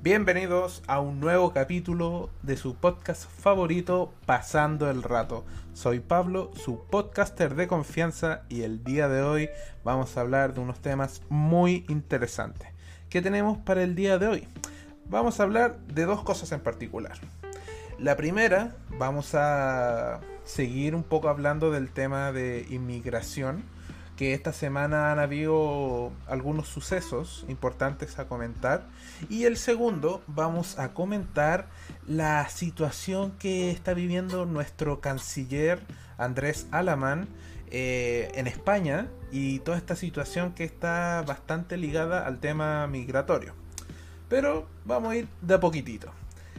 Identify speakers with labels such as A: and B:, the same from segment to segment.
A: Bienvenidos a un nuevo capítulo de su podcast favorito, Pasando el Rato. Soy Pablo, su podcaster de confianza, y el día de hoy vamos a hablar de unos temas muy interesantes. ¿Qué tenemos para el día de hoy? Vamos a hablar de dos cosas en particular. La primera, vamos a seguir un poco hablando del tema de inmigración que esta semana han habido algunos sucesos importantes a comentar. Y el segundo, vamos a comentar la situación que está viviendo nuestro canciller Andrés Alamán eh, en España y toda esta situación que está bastante ligada al tema migratorio. Pero vamos a ir de a poquitito.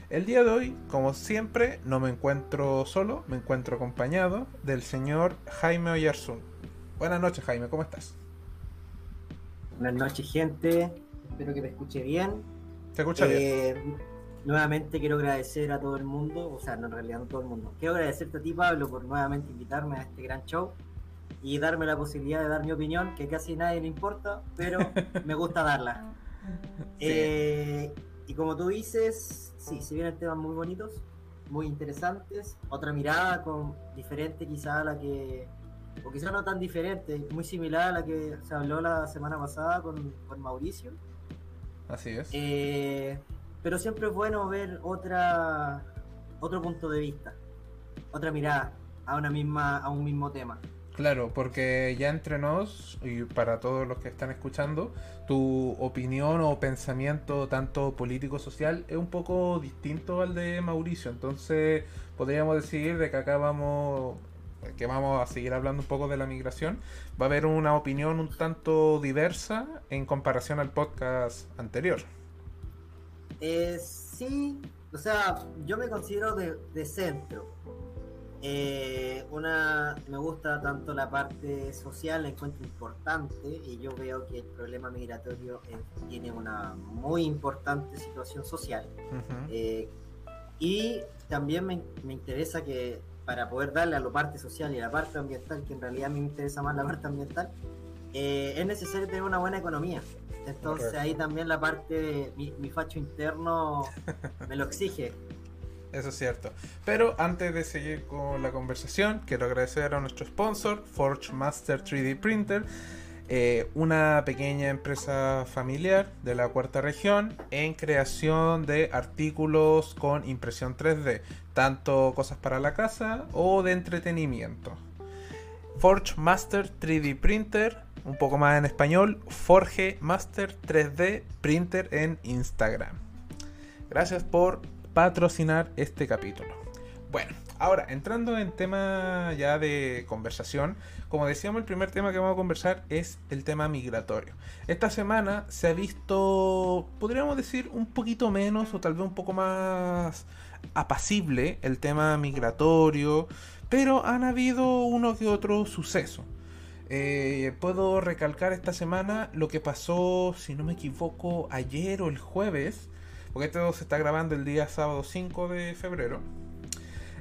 A: El día de hoy, como siempre, no me encuentro solo, me encuentro acompañado del señor Jaime Oyarzún. Buenas noches, Jaime, ¿cómo estás?
B: Buenas noches, gente. Espero que me escuche bien.
A: ¿Te escucha
B: eh, bien? Nuevamente quiero agradecer a todo el mundo, o sea, no en realidad no todo el mundo. Quiero agradecerte a ti, Pablo, por nuevamente invitarme a este gran show y darme la posibilidad de dar mi opinión, que casi a nadie le importa, pero me gusta darla. Eh, y como tú dices, sí, se vienen temas muy bonitos, muy interesantes, otra mirada con diferente quizá a la que o quizá no tan diferente, muy similar a la que se habló la semana pasada con, Mauricio.
A: Así es.
B: Eh, pero siempre es bueno ver otra otro punto de vista, otra mirada a una misma a un mismo tema.
A: Claro, porque ya entre nos y para todos los que están escuchando, tu opinión o pensamiento tanto político social es un poco distinto al de Mauricio, entonces podríamos decir de que acá vamos que vamos a seguir hablando un poco de la migración, va a haber una opinión un tanto diversa en comparación al podcast anterior.
B: Eh, sí, o sea, yo me considero de, centro. Eh, una me gusta tanto la parte social, la encuentro importante y yo veo que el problema migratorio tiene una muy importante situación social. Eh, y también me, me interesa que para poder darle a la parte social y a la parte ambiental, que en realidad a mí me interesa más la parte ambiental, eh, es necesario tener una buena economía. Entonces ahí también la parte, mi, mi facho interno me lo exige.
A: Eso es cierto. Pero antes de seguir con la conversación, quiero agradecer a nuestro sponsor, Forge Master 3D Printer eh, una pequeña empresa familiar de la cuarta región en creación de artículos con impresión 3D, tanto cosas para la casa o de entretenimiento. Forge Master 3D Printer, un poco más en español, Forge Master 3D Printer en Instagram. Gracias por patrocinar este capítulo. Bueno, ahora entrando en tema ya de conversación, como decíamos, el primer tema que vamos a conversar es el tema migratorio. Esta semana se ha visto, podríamos decir, un poquito menos o tal vez un poco más apacible el tema migratorio, pero han habido uno que otro suceso. Eh, puedo recalcar esta semana lo que pasó, si no me equivoco, ayer o el jueves, porque esto se está grabando el día sábado 5 de febrero,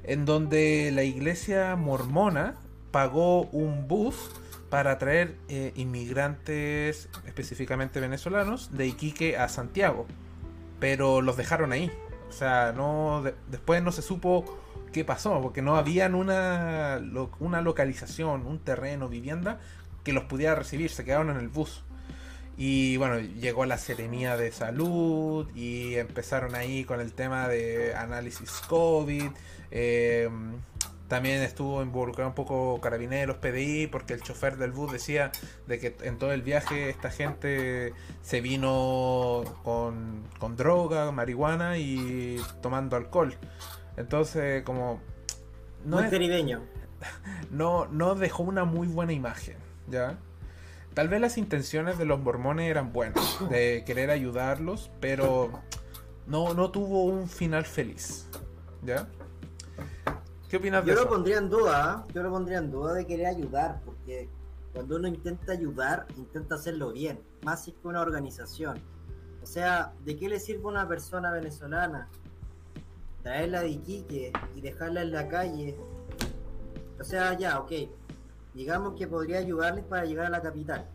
A: en donde la iglesia mormona pagó un bus para traer eh, inmigrantes, específicamente venezolanos, de Iquique a Santiago. Pero los dejaron ahí. O sea, no después no se supo qué pasó, porque no habían una, una localización, un terreno, vivienda que los pudiera recibir, se quedaron en el bus. Y bueno, llegó la Seremía de Salud y empezaron ahí con el tema de análisis COVID. Eh, también estuvo involucrado un poco Carabineros, PDI, porque el chofer del bus decía de que en todo el viaje esta gente se vino con, droga, marihuana y tomando alcohol. Entonces, como...
B: No muy caribeño.
A: No, no dejó una muy buena imagen, ¿ya? Tal vez las intenciones de los mormones eran buenas, de querer ayudarlos, pero no, no tuvo un final feliz, ¿ya? ¿Qué opinas
B: de yo Lo pondría en duda, ¿eh? yo lo pondría en duda de querer ayudar, porque cuando uno intenta ayudar, intenta hacerlo bien, más si que una organización. O O sea, ¿de qué le sirve a una persona venezolana traerla de Iquique y dejarla en la calle? O sea, ya, ok. Digamos que podría ayudarles para llegar a la capital.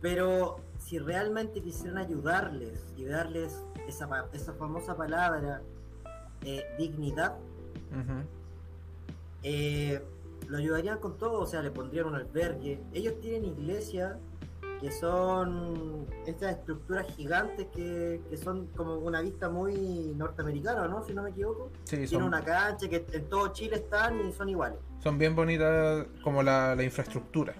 B: Pero si realmente quisieran ayudarles y darles esa, esa famosa palabra, eh, dignidad, eh, lo ayudarían con todo, o sea, le pondrían un albergue. Ellos tienen iglesias que son estas estructuras gigantes que, son como una vista muy norteamericana, ¿no? Si no me equivoco. Sí, Tienen una cancha que en todo Chile están y son iguales.
A: Son bien bonitas como la, la infraestructura.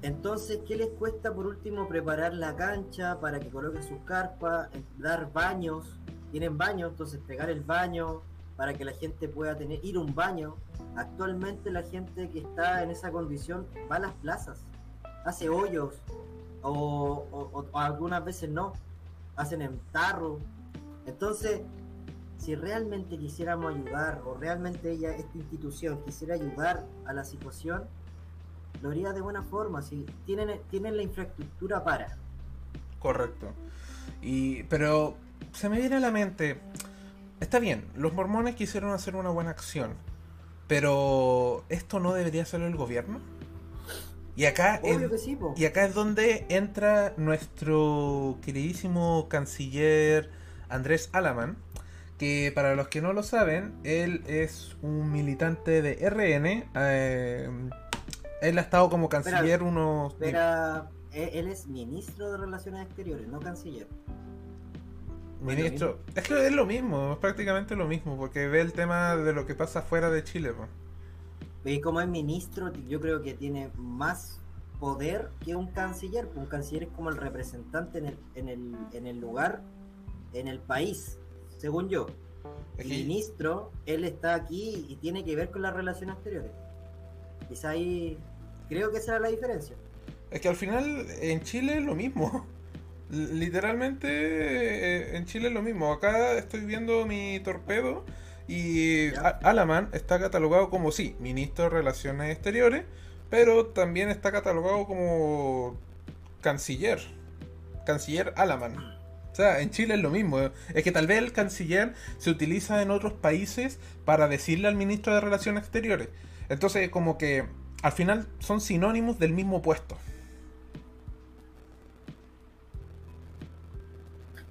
B: Entonces, ¿qué les cuesta por último preparar la cancha para que coloquen sus carpas, dar baños? Tienen baños, entonces pegar el baño para que la gente pueda tener ir a un baño. Actualmente la gente que está en esa condición va a las plazas, hace hoyos, o, algunas veces no, hacen en tarro. Entonces, si realmente quisiéramos ayudar, o realmente ella, esta institución, quisiera ayudar a la situación, lo haría de buena forma, si tienen, tienen la infraestructura para.
A: Correcto. Y, pero se me viene a la mente, está bien, los mormones quisieron hacer una buena acción, pero ¿esto no debería hacerlo el gobierno? Y acá, y acá es donde entra nuestro queridísimo canciller Andrés Alaman, que para los que no lo saben, él es un militante de RN. Eh, él ha estado como canciller unos...
B: Pero e, él es ministro de Relaciones Exteriores, no canciller.
A: Ministro, es que es lo mismo, es prácticamente lo mismo, porque ve el tema de lo que pasa fuera de Chile.
B: Y como es ministro, yo creo que tiene más poder que un canciller. Un canciller es como el representante en el, en el, en el lugar, en el país, según yo. El ministro, él está aquí y tiene que ver con las relaciones exteriores. Quizá ahí, creo que esa era la diferencia.
A: Es que al final en Chile es lo mismo. Literalmente eh, en Chile es lo mismo. Acá estoy viendo mi torpedo y Alaman está catalogado como sí, ministro de Relaciones Exteriores, pero también está catalogado como canciller. Canciller Alaman. O sea, en Chile es lo mismo. Es que tal vez el canciller se utiliza en otros países para decirle al ministro de Relaciones Exteriores. Entonces, como que al final son sinónimos del mismo puesto.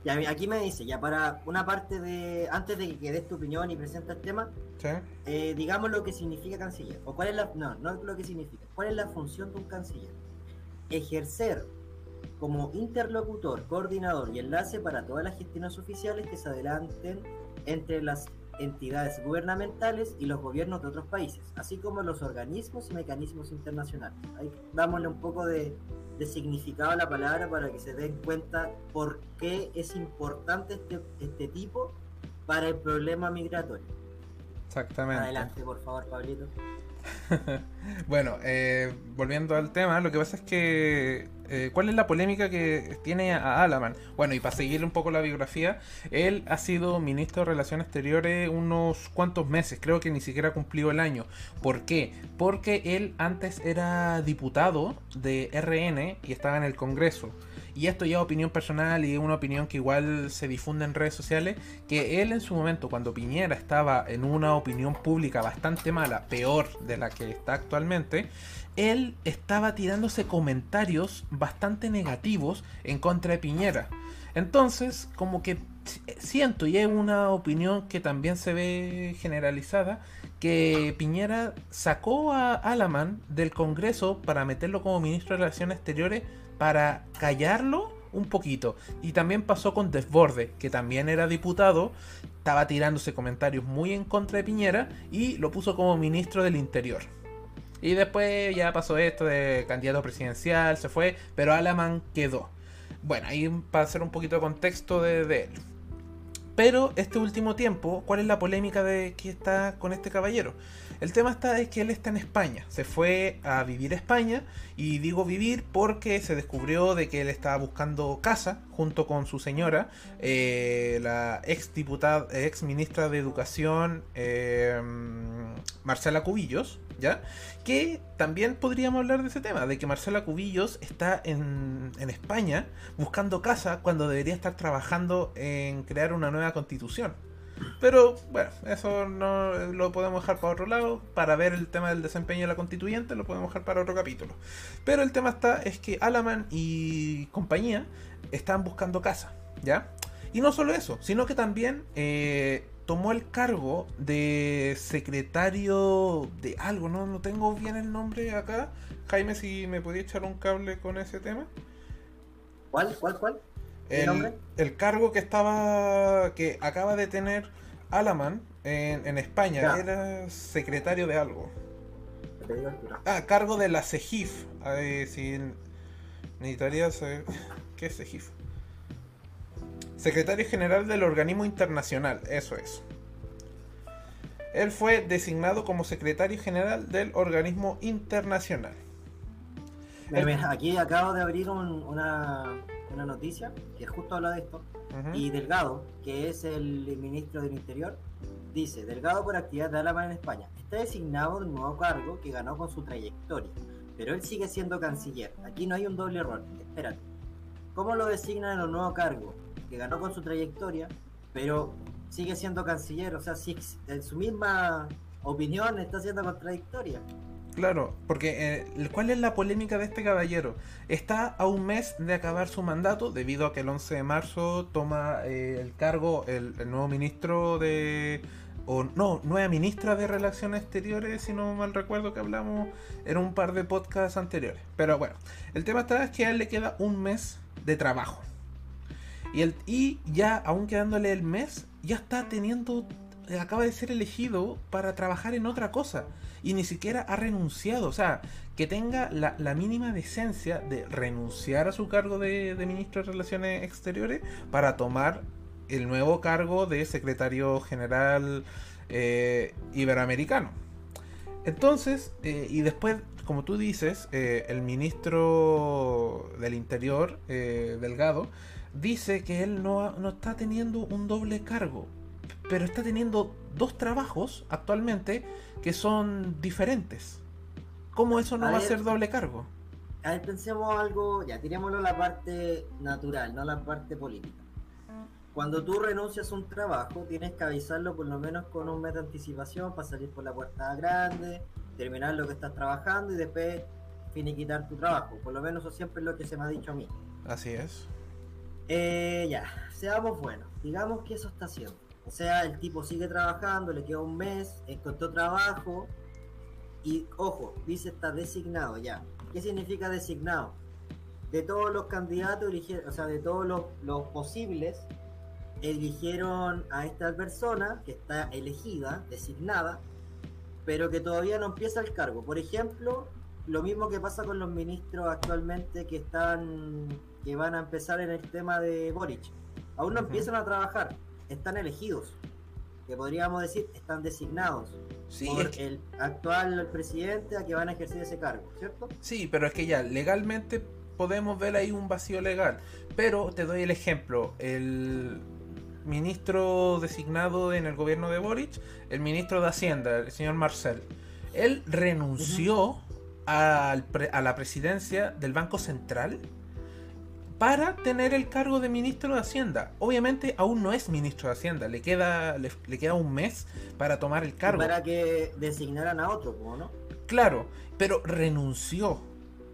B: Aquí me dice, ya para una parte de, antes de que des tu opinión y presentes el tema, eh, digamos lo que significa canciller, o cuál es la, no, no lo que significa, cuál es la función de un canciller. Ejercer como interlocutor, coordinador y enlace para todas las gestiones oficiales que se adelanten entre las entidades gubernamentales y los gobiernos de otros países, así como los organismos y mecanismos internacionales. Ahí dámosle un poco de, de significado a la palabra para que se den cuenta por qué es importante este, este tipo para el problema migratorio.
A: Exactamente.
B: Adelante, por favor, Pablito.
A: bueno, eh, volviendo al tema, lo que pasa es que eh, ¿cuál es la polémica que tiene a Alaman? Bueno, y para seguir un poco la biografía, él ha sido ministro de Relaciones Exteriores unos cuantos meses, creo que ni siquiera cumplió el año. ¿Por qué? Porque él antes era diputado de RN y estaba en el Congreso. Y esto ya es opinión personal y una opinión que igual se difunde en redes sociales, que él en su momento, cuando Piñera estaba en una opinión pública bastante mala, peor de la que está actualmente, él estaba tirándose comentarios bastante negativos en contra de Piñera. Entonces, como que siento, y es una opinión que también se ve generalizada, que Piñera sacó a Alaman del Congreso para meterlo como ministro de Relaciones Exteriores para callarlo un poquito. Y también pasó con Desborde, que también era diputado, estaba tirándose comentarios muy en contra de Piñera y lo puso como ministro del Interior. Y después ya pasó esto de candidato presidencial, se fue, pero Alaman quedó. Bueno, ahí para hacer un poquito de contexto de, él. Pero este último tiempo, ¿cuál es la polémica de que está con este caballero? El tema está es que él está en España, se fue a vivir a España y digo vivir porque se descubrió de que él estaba buscando casa junto con su señora, eh, la ex diputada, ex ministra de Educación, eh, Marcela Cubillos, ¿ya? Que también podríamos hablar de ese tema, de que Marcela Cubillos está en, en España buscando casa cuando debería estar trabajando en crear una nueva constitución. Pero bueno, eso no lo podemos dejar para otro lado. Para ver el tema del desempeño de la constituyente lo podemos dejar para otro capítulo. Pero el tema está es que Alaman y compañía están buscando casa, ¿ya? Y no solo eso, sino que también eh, tomó el cargo de secretario de algo, ¿no? No tengo bien el nombre acá. Jaime, si me podía echar un cable con ese tema.
B: ¿Cuál? ¿Cuál? ¿Cuál?
A: El, el, cargo que estaba. que acaba de tener Alaman en, en España.
B: Ya.
A: Era secretario de algo. Ah, cargo de la CEGIF. A ver, si necesitaría saber. ¿Qué es CEGIF? Secretario General del Organismo Internacional, eso es. Él fue designado como secretario general del organismo internacional.
B: Aquí acabo de abrir un- una, una noticia que justo habla de esto. Y Delgado, que es el ministro del Interior, dice, Delgado por actividad de Álava en España, está designado de un nuevo cargo que ganó con su trayectoria, pero él sigue siendo canciller. Aquí no hay un doble error. Espérate. ¿Cómo lo designan en un nuevo cargo que ganó con su trayectoria, pero sigue siendo canciller? O sea, si en su misma opinión está siendo contradictoria.
A: Claro, porque eh, ¿cuál es la polémica de este caballero? Está a un mes de acabar su mandato debido a que el 11 de marzo toma eh, el cargo el, nuevo ministro de... o no, nueva ministra de Relaciones Exteriores, si no mal recuerdo que hablamos en un par de podcasts anteriores. Pero bueno, el tema está es que a él le queda un mes de trabajo. Y, el, ya, aún quedándole el mes, ya está teniendo, eh, acaba de ser elegido para trabajar en otra cosa. Y ni siquiera ha renunciado. O sea, que tenga la, mínima decencia de renunciar a su cargo de, de ministro de Relaciones Exteriores para tomar el nuevo cargo de secretario general eh, iberoamericano. Entonces, eh, y después, como tú dices, eh, el ministro del Interior, eh, Delgado, dice que él no, no está teniendo un doble cargo, pero está teniendo dos trabajos actualmente que son diferentes. ¿Cómo eso no
B: A
A: va a ser doble cargo?
B: A ver, pensemos algo, ya, tirémoslo a la parte natural, no la parte política. Cuando tú renuncias a un trabajo, tienes que avisarlo por lo menos con un mes de anticipación para salir por la puerta grande, terminar lo que estás trabajando y después finiquitar tu trabajo. Por lo menos eso siempre es lo que se me ha dicho a mí.
A: Así es.
B: Eh, ya, seamos buenos. Digamos que eso está haciendo. O sea, el tipo sigue trabajando, le queda un mes, encontró trabajo y, ojo, dice está designado ya. ¿Qué significa designado? De todos los candidatos, o sea, de todos los, los posibles, eligieron a esta persona que está elegida, designada, pero que todavía no empieza el cargo. Por ejemplo, lo mismo que pasa con los ministros actualmente que están que van a empezar en el tema de Boric. Aún no empiezan a trabajar, están elegidos. Que podríamos decir, están designados
A: Sí,
B: por
A: es que-
B: el actual presidente a que van a ejercer ese cargo, ¿cierto?
A: Sí, pero es que ya legalmente podemos ver ahí un vacío legal. Pero te doy el ejemplo. El ministro designado en el gobierno de Boric, el ministro de Hacienda, el señor Marcel, él renunció al pre- a la presidencia del Banco Central para tener el cargo de ministro de Hacienda. Obviamente aún no es ministro de Hacienda, le queda, le, le queda un mes para tomar el cargo.
B: Para que designaran a otro, ¿cómo no?
A: Claro, pero renunció.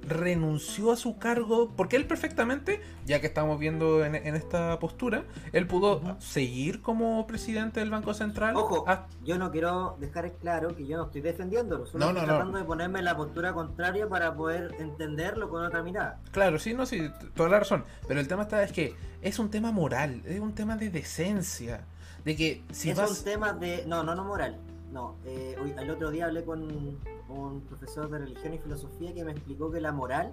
A: Renunció a su cargo porque él perfectamente, ya que estamos viendo en, en esta postura, él pudo seguir como presidente del Banco Central.
B: Ojo, yo no quiero dejar claro que yo no estoy defendiéndolo, solo
A: No,
B: estoy
A: no, no.
B: tratando de ponerme en la postura contraria para poder entenderlo con otra mirada.
A: claro, sí, no, sí, toda la razón. Pero el tema está es que es un tema moral, es un tema de decencia. De que si
B: es
A: vas.
B: un tema de. No, no, no moral. No, eh, hoy- el otro día hablé con un profesor de religión y filosofía que me explicó que la moral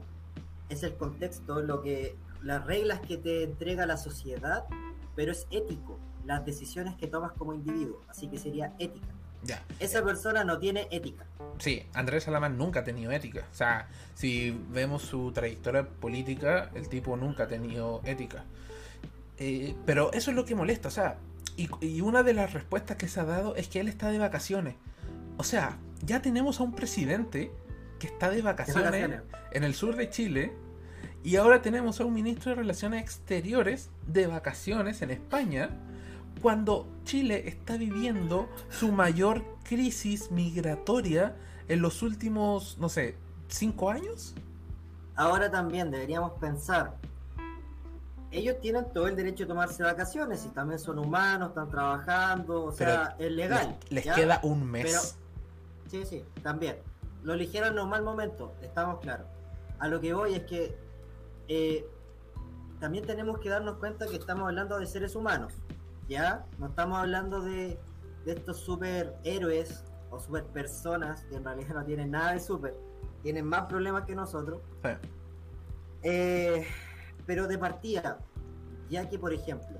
B: es el contexto, lo que las reglas que te entrega la sociedad, pero es ético, las decisiones que tomas como individuo, así que sería ética.
A: Ya,
B: Esa persona no tiene ética.
A: sí, Andrés Salamán nunca ha tenido ética. O sea, si vemos su trayectoria política, el tipo nunca ha tenido ética. Eh, pero eso es lo que molesta, o sea, y, y una de las respuestas que se ha dado es que él está de vacaciones. O sea, ya tenemos a un presidente que está de vacaciones
B: vacaciones.
A: en el sur de Chile y ahora tenemos a un ministro de Relaciones Exteriores de vacaciones en España cuando Chile está viviendo su mayor crisis migratoria en los últimos, no sé, cinco años.
B: Ahora también deberíamos pensar, ellos tienen todo el derecho de tomarse vacaciones y también son humanos, están trabajando, o sea, es legal.
A: Les, queda un mes.
B: Pero, sí, sí, también. Lo eligieron en un mal momento, estamos claros. A lo que voy es que eh, también tenemos que darnos cuenta que estamos hablando de seres humanos, ¿ya? No estamos hablando de, de estos superhéroes o superpersonas que en realidad no tienen nada de super, tienen más problemas que nosotros.
A: Sí.
B: Eh, pero de partida, ya que por ejemplo,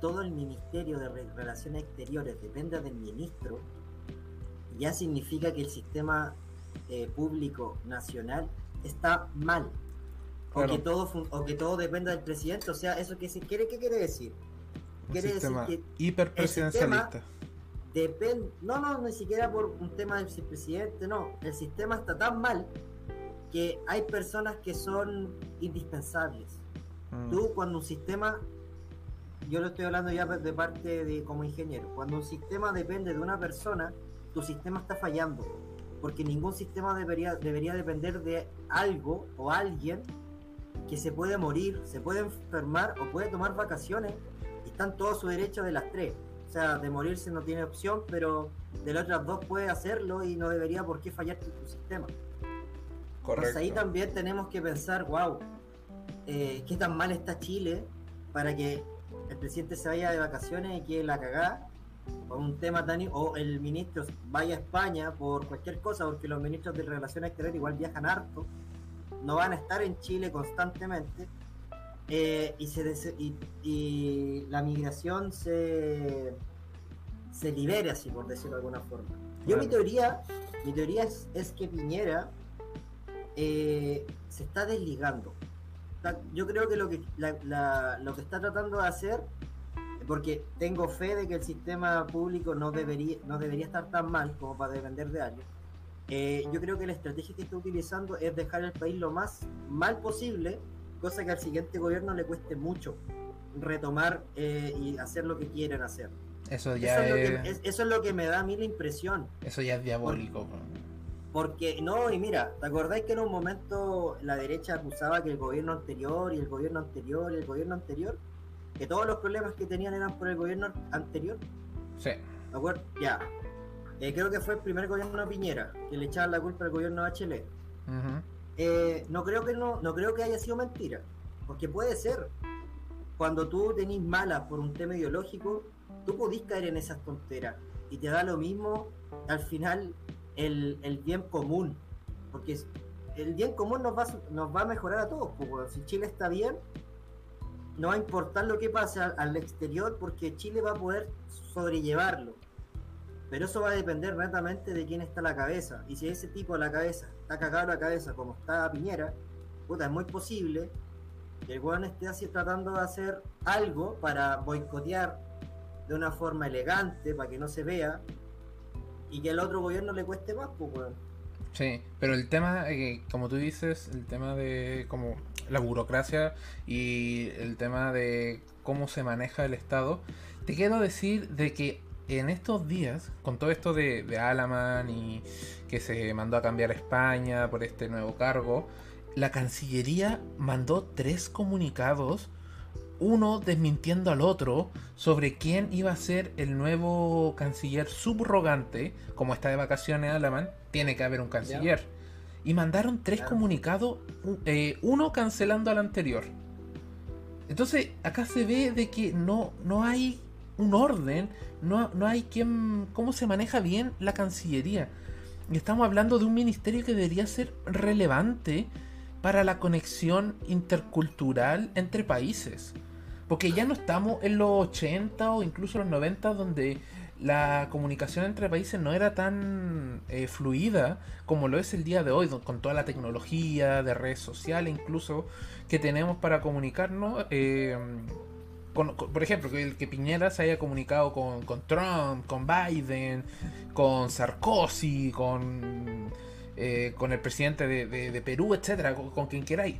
B: todo el Ministerio de Re- Relaciones Exteriores depende del ministro, ya significa que el sistema eh, público nacional está mal.
A: Claro.
B: O, que todo o que todo dependa del presidente. O sea, ¿eso qué, se- quiere, qué quiere decir?
A: Un
B: quiere decir que
A: hiperpresidencialista.
B: Depende, no, no, ni siquiera por un tema del presidente, no. El sistema está tan mal que hay personas que son indispensables.
A: Mm.
B: Tú cuando un sistema, yo lo estoy hablando ya de parte de como ingeniero, cuando un sistema depende de una persona, tu sistema está fallando, porque ningún sistema debería, debería depender de algo o alguien que se puede morir, se puede enfermar o puede tomar vacaciones y están todos a su derecho de las tres. O sea, de morirse no tiene opción, pero de las otras dos puede hacerlo y no debería por qué fallar tu, tu sistema. Pues ahí
A: Correcto.
B: también tenemos que pensar, wow, eh, qué tan mal está Chile para que el presidente se vaya de vacaciones y que la cagá por un tema tan... o el ministro vaya a España por cualquier cosa, porque los ministros de Relaciones Exteriores igual viajan harto, no van a estar en Chile constantemente, eh, y, se des- y, y la migración se, se libere, así por decirlo de alguna forma. Yo mi teoría, mi teoría es, es que Piñera eh, se está desligando. Está- Yo creo que lo que la- la- lo que está tratando de hacer, porque tengo fe de que el sistema público no debería, no debería estar tan mal como para depender de alguien. eh, yo creo que la estrategia que está utilizando es dejar el país lo más mal posible, cosa que al siguiente gobierno le cueste mucho retomar eh, y hacer lo que quieren hacer.
A: Eso
B: es, lo que, es- eso es lo que me da a mí la impresión.
A: eso ya es diabólico.
B: Porque, no, y mira, ¿te acordáis que en un momento la derecha acusaba que el gobierno anterior y el gobierno anterior y el gobierno anterior, que todos los problemas que tenían eran por el gobierno anterior?
A: Sí.
B: ¿Me acuerdo? Ya. Eh, creo que fue el primer gobierno de Piñera, que le echaban la culpa al gobierno de Bachelet. Eh, no creo que no, no creo que haya sido mentira, porque puede ser. Cuando tú tenés malas por un tema ideológico, tú podís caer en esas tonteras y te da lo mismo al final el, el bien común, porque el bien común nos va, nos va a mejorar a todos. pues, si Chile está bien, no va a importar lo que pase al, al exterior, porque Chile va a poder sobrellevarlo. Pero eso va a depender netamente de quién está a la cabeza. Y si ese tipo a la cabeza está cagado a la cabeza como está Piñera, puta, es muy posible que el weón esté así tratando de hacer algo para boicotear de una forma elegante, para que no se vea, y que al otro gobierno le cueste más, pues weón.
A: Sí, pero el tema, eh, como tú dices, el tema de como la burocracia y el tema de cómo se maneja el Estado, te quiero decir de que en estos días, con todo esto de, de Alaman y que se mandó a cambiar España por este nuevo cargo, la Cancillería mandó tres comunicados, uno desmintiendo al otro sobre quién iba a ser el nuevo canciller subrogante, como está de vacaciones Alaman, tiene que haber un canciller. Y mandaron tres comunicados, eh, uno cancelando al anterior. Entonces, acá se ve de que no, no hay un orden, no, no hay quien, cómo se maneja bien la Cancillería. Y estamos hablando de un ministerio que debería ser relevante para la conexión intercultural entre países. Porque ya no estamos en los 80 o incluso los 90 donde la comunicación entre países no era tan eh, fluida como lo es el día de hoy, con toda la tecnología de redes sociales incluso que tenemos para comunicarnos. eh, por ejemplo, que, Piñera se haya comunicado con, Trump, con Biden, con Sarkozy, con, eh, con el presidente de, Perú, etcétera, con, quien queráis.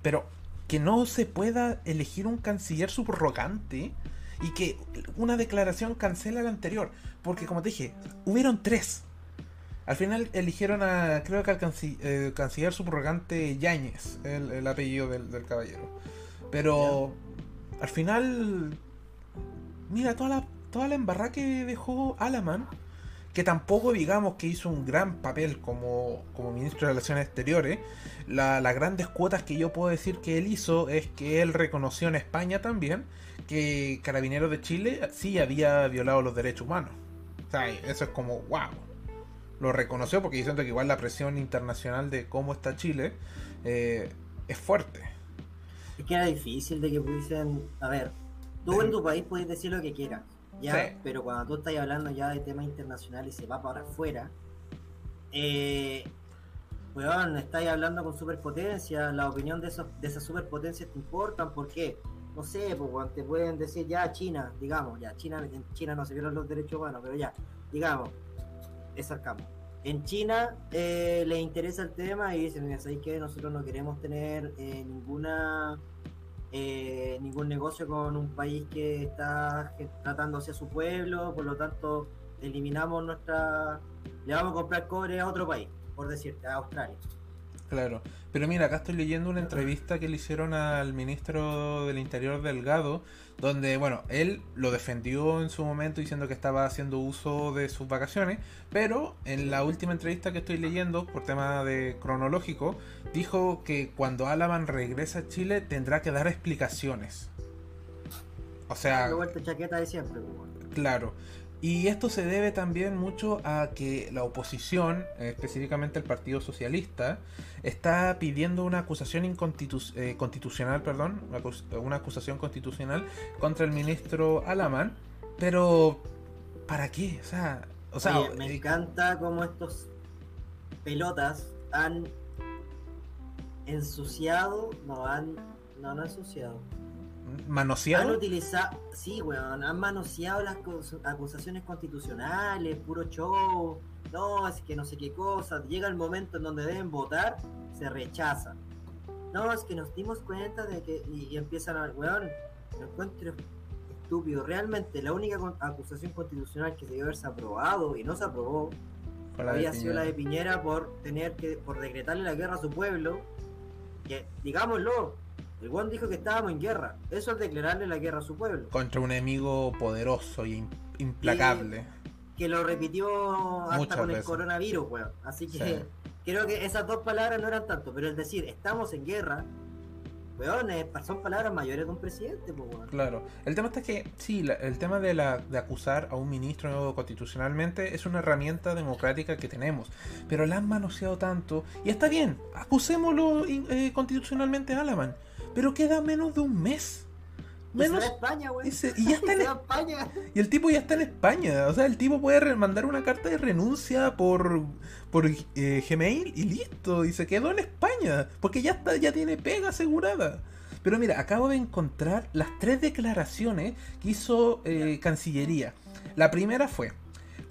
A: Pero que no se pueda elegir un canciller subrogante y que una declaración cancela la anterior. Porque como te dije, hubieron tres. Al final eligieron a, creo que al eh, canciller, subrogante Yáñez, el, apellido del, caballero. Pero al final, mira, toda la, toda la embarrada que dejó Alaman, que tampoco digamos que hizo un gran papel como, como ministro de Relaciones Exteriores, las grandes cuotas que yo puedo decir que él hizo es que él reconoció en España también que Carabineros de Chile sí había violado los derechos humanos. O sea, eso es como, wow. Lo reconoció porque yo siento que igual la presión internacional de cómo está Chile eh, es fuerte.
B: Es que era difícil de que pudiesen. A ver, tú en tu país puedes decir lo que quieras, ¿ya? Pero cuando tú estás hablando ya de temas internacionales y se va para afuera, eh, weón, estáis hablando con superpotencia, la opinión de, esos, de esas superpotencias te importan, ¿por qué? No sé, pues te pueden decir ya China, digamos, ya China, en China no se vieron los derechos humanos, pero ya, digamos, es campo. En China eh, les interesa el tema y dicen, ¿sabéis que nosotros no queremos tener eh, ninguna eh, ningún negocio con un país que está tratando hacia su pueblo, por lo tanto eliminamos nuestra... Le vamos a comprar cobre a otro país, por decirte, a Australia.
A: Claro, pero mira, acá estoy leyendo una entrevista que le hicieron al ministro del Interior Delgado, donde, bueno, él lo defendió en su momento diciendo que estaba haciendo uso de sus vacaciones, pero en la última entrevista que estoy leyendo, por tema de cronológico, dijo que cuando Alaman regresa a Chile tendrá que dar explicaciones. O sea...
B: chaqueta de siempre. Pues,
A: claro. Y esto se debe también mucho a que la oposición, específicamente el Partido Socialista, está pidiendo una acusación eh, constitucional, perdón, una acusación constitucional contra el ministro Alamán, pero ¿para qué? O sea, o sea
B: me eh, encanta cómo estos pelotas han ensuciado, no han, no, no ensuciado,
A: manoseado.
B: Han utilizado, sí, weón, han manoseado las acusaciones constitucionales, puro show. No, es que no sé qué cosa. Llega el momento en donde deben votar, se rechazan. No, es que nos dimos cuenta de que. Y, empiezan a. Weón, me encuentro estúpido. Realmente, la única acusación constitucional que se debió haberse aprobado y no se aprobó había sido la de Piñera por tener que. por decretarle la guerra a su pueblo. Que, digámoslo, el Juan dijo que estábamos en guerra. Eso es declararle la guerra a su pueblo.
A: Contra un enemigo poderoso y implacable.
B: que lo repitió hasta con el coronavirus, weón. Así que creo que esas dos palabras no eran tanto, pero el decir estamos en guerra, weón, son palabras mayores de un presidente, pues, weón.
A: Claro. El tema está que, sí, el tema de, la, de acusar a un ministro constitucionalmente es una herramienta democrática que tenemos, pero la han manoseado tanto, y está bien, acusémoslo eh, constitucionalmente a Alaman pero queda menos de un mes.
B: Menos. España, güey.
A: Y, ya está en España. Y el tipo ya está en España. O sea, el tipo puede mandar una carta de renuncia por, por eh, Gmail y listo. Y se quedó en España. Porque ya está, ya tiene pega asegurada. Pero mira, acabo de encontrar las tres declaraciones que hizo eh, Cancillería. La primera fue,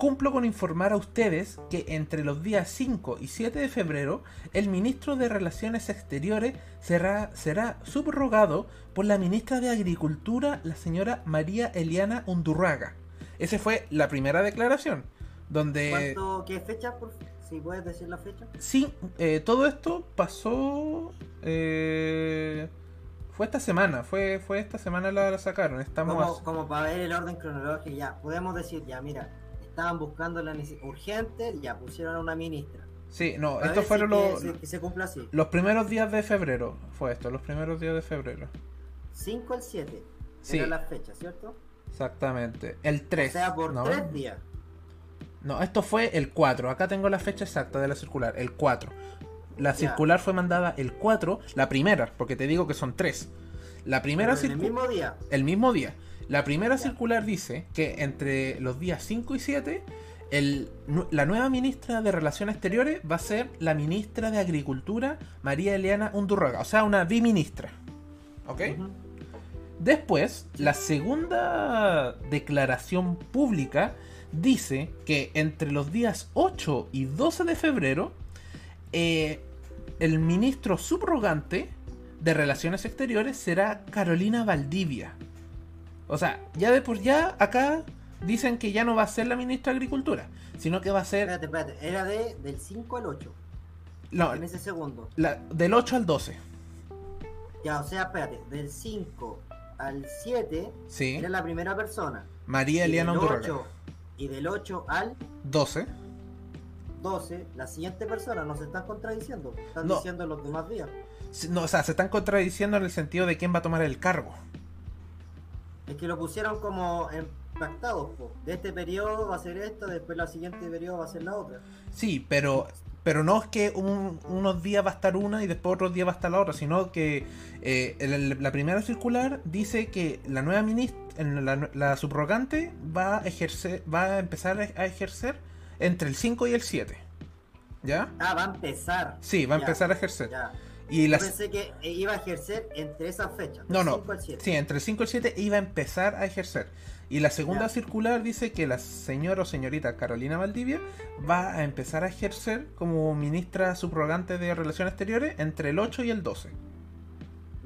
A: Cumplo con informar a ustedes que entre los días 5 y 7 de febrero el ministro de Relaciones Exteriores será, será subrogado por la ministra de Agricultura, la señora María Eliana Undurraga. Esa fue la primera declaración. Donde...
B: ¿Qué fecha? Por, si puedes decir la fecha.
A: Sí, eh, todo esto pasó... Eh, fue esta semana, fue, fue esta semana la, sacaron. Estamos
B: como, como, para ver el orden cronológico, ya podemos decir, ya mira, estaban buscando la urgente, ya pusieron a una ministra.
A: Sí, no, estos fueron los.
B: Que, se cumpla así.
A: Los primeros días de febrero fue esto, los primeros días de febrero.
B: 5 al 7. Sí. Era la fecha, ¿cierto?
A: Exactamente. El 3.
B: O sea, por 3 días.
A: No, esto fue el 4. Acá tengo la fecha exacta de la circular, el 4. La circular fue mandada el 4, la primera, porque te digo que son 3. La primera circular.
B: El mismo día.
A: El mismo día. La primera circular dice que entre los días 5 y 7, la nueva ministra de Relaciones Exteriores va a ser la ministra de Agricultura, María Eliana Undurraga, o sea, una biministra. ¿Ok? Después, la segunda declaración pública dice que entre los días 8 y 12 de febrero, eh, el ministro subrogante de Relaciones Exteriores será Carolina Valdivia. O sea, ya de por ya acá dicen que ya no va a ser la ministra de Agricultura, sino que va a ser...
B: Espérate, espérate. Era de, del 5 al 8.
A: No,
B: En ese segundo.
A: la- del 8 al 12.
B: Ya, o sea, espérate. Del 5 al 7
A: Sí.
B: era la primera persona.
A: María Eliana.
B: 8 Y del 8 al
A: 12.
B: 12, la siguiente persona nos están contradiciendo. Están
A: No.
B: diciendo los demás días.
A: No, o sea, se están contradiciendo en el sentido de quién va a tomar el cargo.
B: Es que lo pusieron como impactados. po. De este periodo va a ser esto, después la siguiente periodo va a ser la otra.
A: Sí, pero pero no es que un- unos días va a estar una y después otros días va a estar la otra, sino que eh, el- la primera circular dice que la nueva ministra, la, la subrogante va a ejercer, va a empezar a ejercer entre el 5 y el 7. ¿Ya?
B: Ah, va a empezar.
A: Sí, va a
B: Ya,
A: empezar a ejercer.
B: Ya.
A: Y
B: Yo pensé que eh, iba a ejercer entre esas fechas.
A: No, no.
B: 5 al 7.
A: Sí, entre el 5 y el 7 iba a empezar a ejercer. Y la segunda
B: Ya.
A: circular dice que la señora o señorita Carolina Valdivia va a empezar a ejercer como ministra subrogante de Relaciones Exteriores entre el 8 y el 12.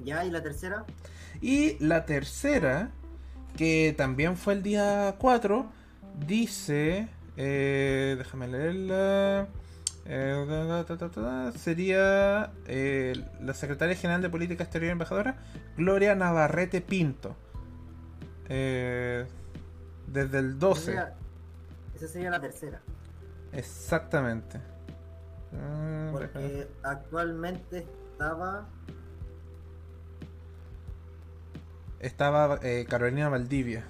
B: Ya, y la tercera.
A: Y la tercera, que también fue el día 4, dice... eh, déjame leerla. Eh, sería eh, la secretaria general de Política Exterior y Embajadora, Gloria Navarrete Pinto. Eh, desde el
B: Esa
A: 12,
B: sería, esa sería la tercera.
A: exactamente. Ah,
B: Porque actualmente estaba.
A: Estaba eh, Carolina Valdivia.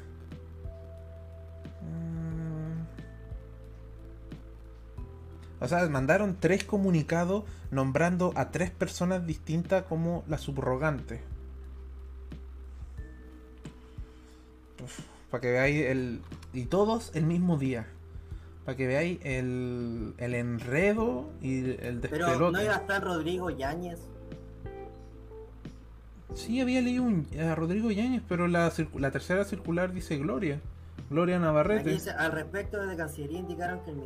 A: O sea, mandaron tres comunicados nombrando a tres personas distintas como la subrogante. Para que veáis el. Y todos el mismo día. Para que veáis el, el enredo y el
B: Pero
A: despelote.
B: no iba a estar Rodrigo Yáñez.
A: Sí, había leído un- a Rodrigo Yáñez, pero la, la tercera circular dice Gloria. Gloria Navarrete.
B: Aquí dice, al respecto, desde Cancillería indicaron que el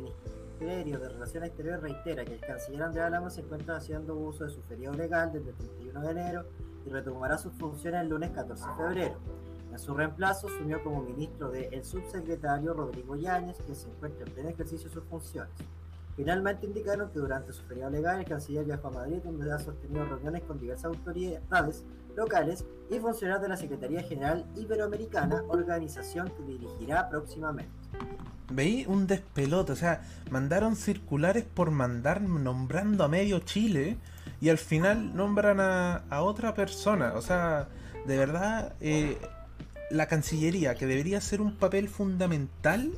B: Ministerio de Relaciones Exteriores reitera que el canciller Andrea Lama se encuentra haciendo uso de su feriado legal desde el 31 de enero y retomará sus funciones el lunes 14 de febrero. En su reemplazo asumió como ministro de el subsecretario Rodrigo Yáñez, que se encuentra en pleno ejercicio de sus funciones. Finalmente indicaron que durante su feriado legal el canciller viajó a Madrid donde ha sostenido reuniones con diversas autoridades locales y funcionarios de la Secretaría General Iberoamericana, organización que dirigirá próximamente.
A: Veí un despelote, o sea, mandaron circulares por mandar nombrando a medio Chile y al final nombran a, otra persona. O sea, de verdad, eh, la Cancillería, que debería ser un papel fundamental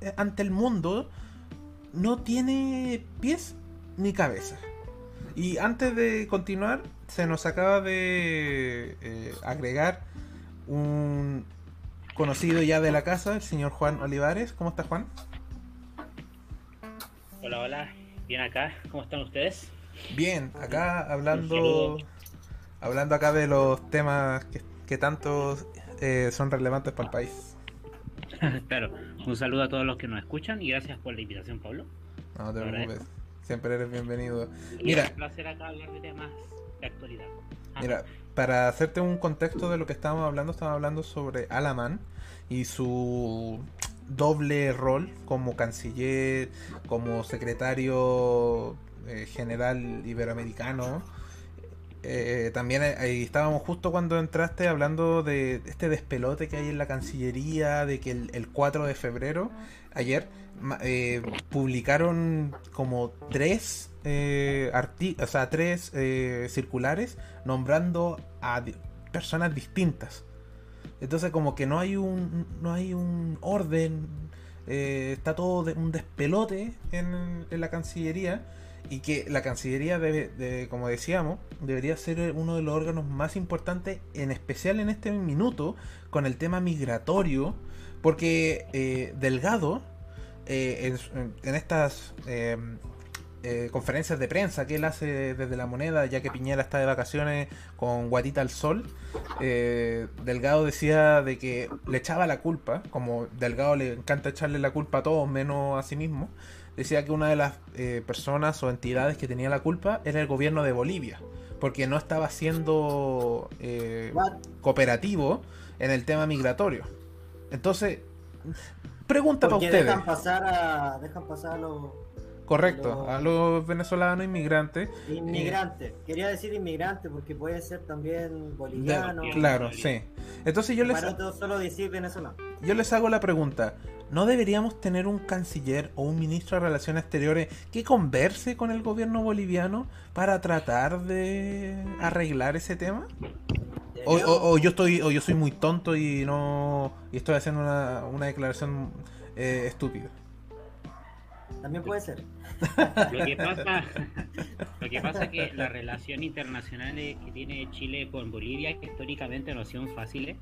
A: eh, ante el mundo, no tiene pies ni cabeza. Y antes de continuar, se nos acaba de eh, agregar un conocido ya de la casa, el señor Juan Olivares. ¿Cómo está Juan?
C: Hola, hola, bien acá, ¿cómo están ustedes?
A: Bien, acá hablando hablando acá de los temas que, que tanto eh, son relevantes para el país.
C: claro, un saludo a todos los que nos escuchan y gracias por la invitación, Pablo.
A: No te
C: Lo
A: preocupes, siempre eres bienvenido.
C: Y
A: Mira.
C: es un placer acá hablar de temas de actualidad. Ajá.
A: Mira, para hacerte un contexto de lo que estábamos hablando, estábamos hablando sobre Alaman y su doble rol como canciller, como secretario eh, general iberoamericano. Eh, también ahí estábamos justo cuando entraste hablando de este despelote que hay en la Cancillería, de que el, el 4 de febrero, ayer, eh, publicaron como tres, eh, o sea, tres eh, circulares nombrando a personas distintas. Entonces como que no hay un, no hay un orden, eh, está todo de- un despelote en, la Cancillería y que la Cancillería debe, de- como decíamos, debería ser uno de los órganos más importantes, en especial en este minuto, con el tema migratorio, porque eh, Delgado, eh, en estas eh, conferencias de prensa que él hace desde la moneda, ya que Piñera está de vacaciones con guatita al sol, eh, Delgado decía de que le echaba la culpa, como Delgado le encanta echarle la culpa a todos menos a sí mismo, decía que una de las eh, personas o entidades que tenía la culpa era el gobierno de Bolivia, porque no estaba siendo cooperativo en el tema migratorio. Entonces, pregunta para ustedes.
B: Dejan pasar a, dejan pasar a los
A: Correcto, a los venezolanos inmigrantes.
B: Inmigrantes, quería decir inmigrantes porque puede ser también boliviano.
A: claro, sí. Entonces yo les.
B: solo decir venezolano.
A: Yo les hago la pregunta: ¿no deberíamos tener un canciller o un ministro de Relaciones Exteriores que converse con el gobierno boliviano para tratar de arreglar ese tema? O, yo estoy o yo soy muy tonto y no y estoy haciendo una, una declaración eh, estúpida.
B: También puede ser.
C: Lo que pasa, lo que pasa es que las relaciones internacionales que tiene Chile con Bolivia históricamente no son fáciles.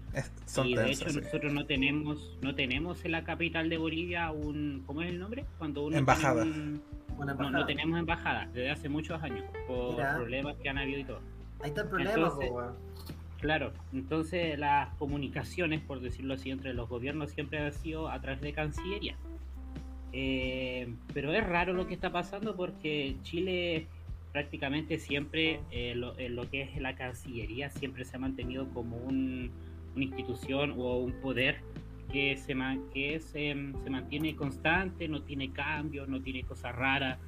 C: y de hecho nosotros no tenemos, no tenemos en la capital de Bolivia un, ¿cómo es el nombre? Cuando uno
A: embajada.
C: No, no tenemos embajada desde hace muchos años por problemas que han habido y todo.
B: Ahí está el problema,
C: Claro, entonces las comunicaciones, por decirlo así, entre los gobiernos siempre han sido a través de Cancillería. Eh, pero es raro lo que está pasando porque Chile prácticamente siempre, eh, lo, en lo que es la Cancillería, siempre se ha mantenido como un, una institución o un poder que, se, que se, se mantiene constante, no tiene cambios, no tiene cosas raras.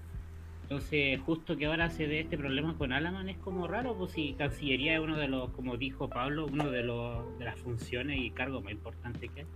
C: Entonces, justo que ahora se dé este problema con Alaman es como raro, pues si Cancillería es uno de los, como dijo Pablo, uno de, los, de las funciones y cargos más importantes que es.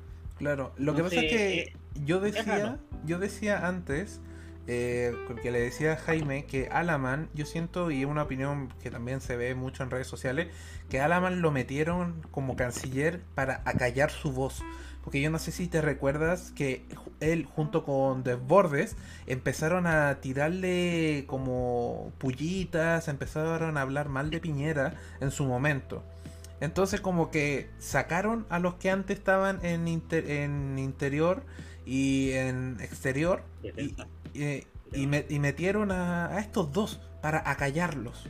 A: Claro, lo que pasa es que eh, yo decía, yo decía antes, eh, porque le decía a Jaime que Alaman, yo siento, y es una opinión que también se ve mucho en redes sociales, que Alaman lo metieron como canciller para acallar su voz. Porque yo no sé si te recuerdas que él junto con Desbordes empezaron a tirarle como pullitas, empezaron a hablar mal de Piñera en su momento. Entonces como que sacaron a los que antes estaban en, en interior y en exterior y, metieron a, estos dos para acallarlos.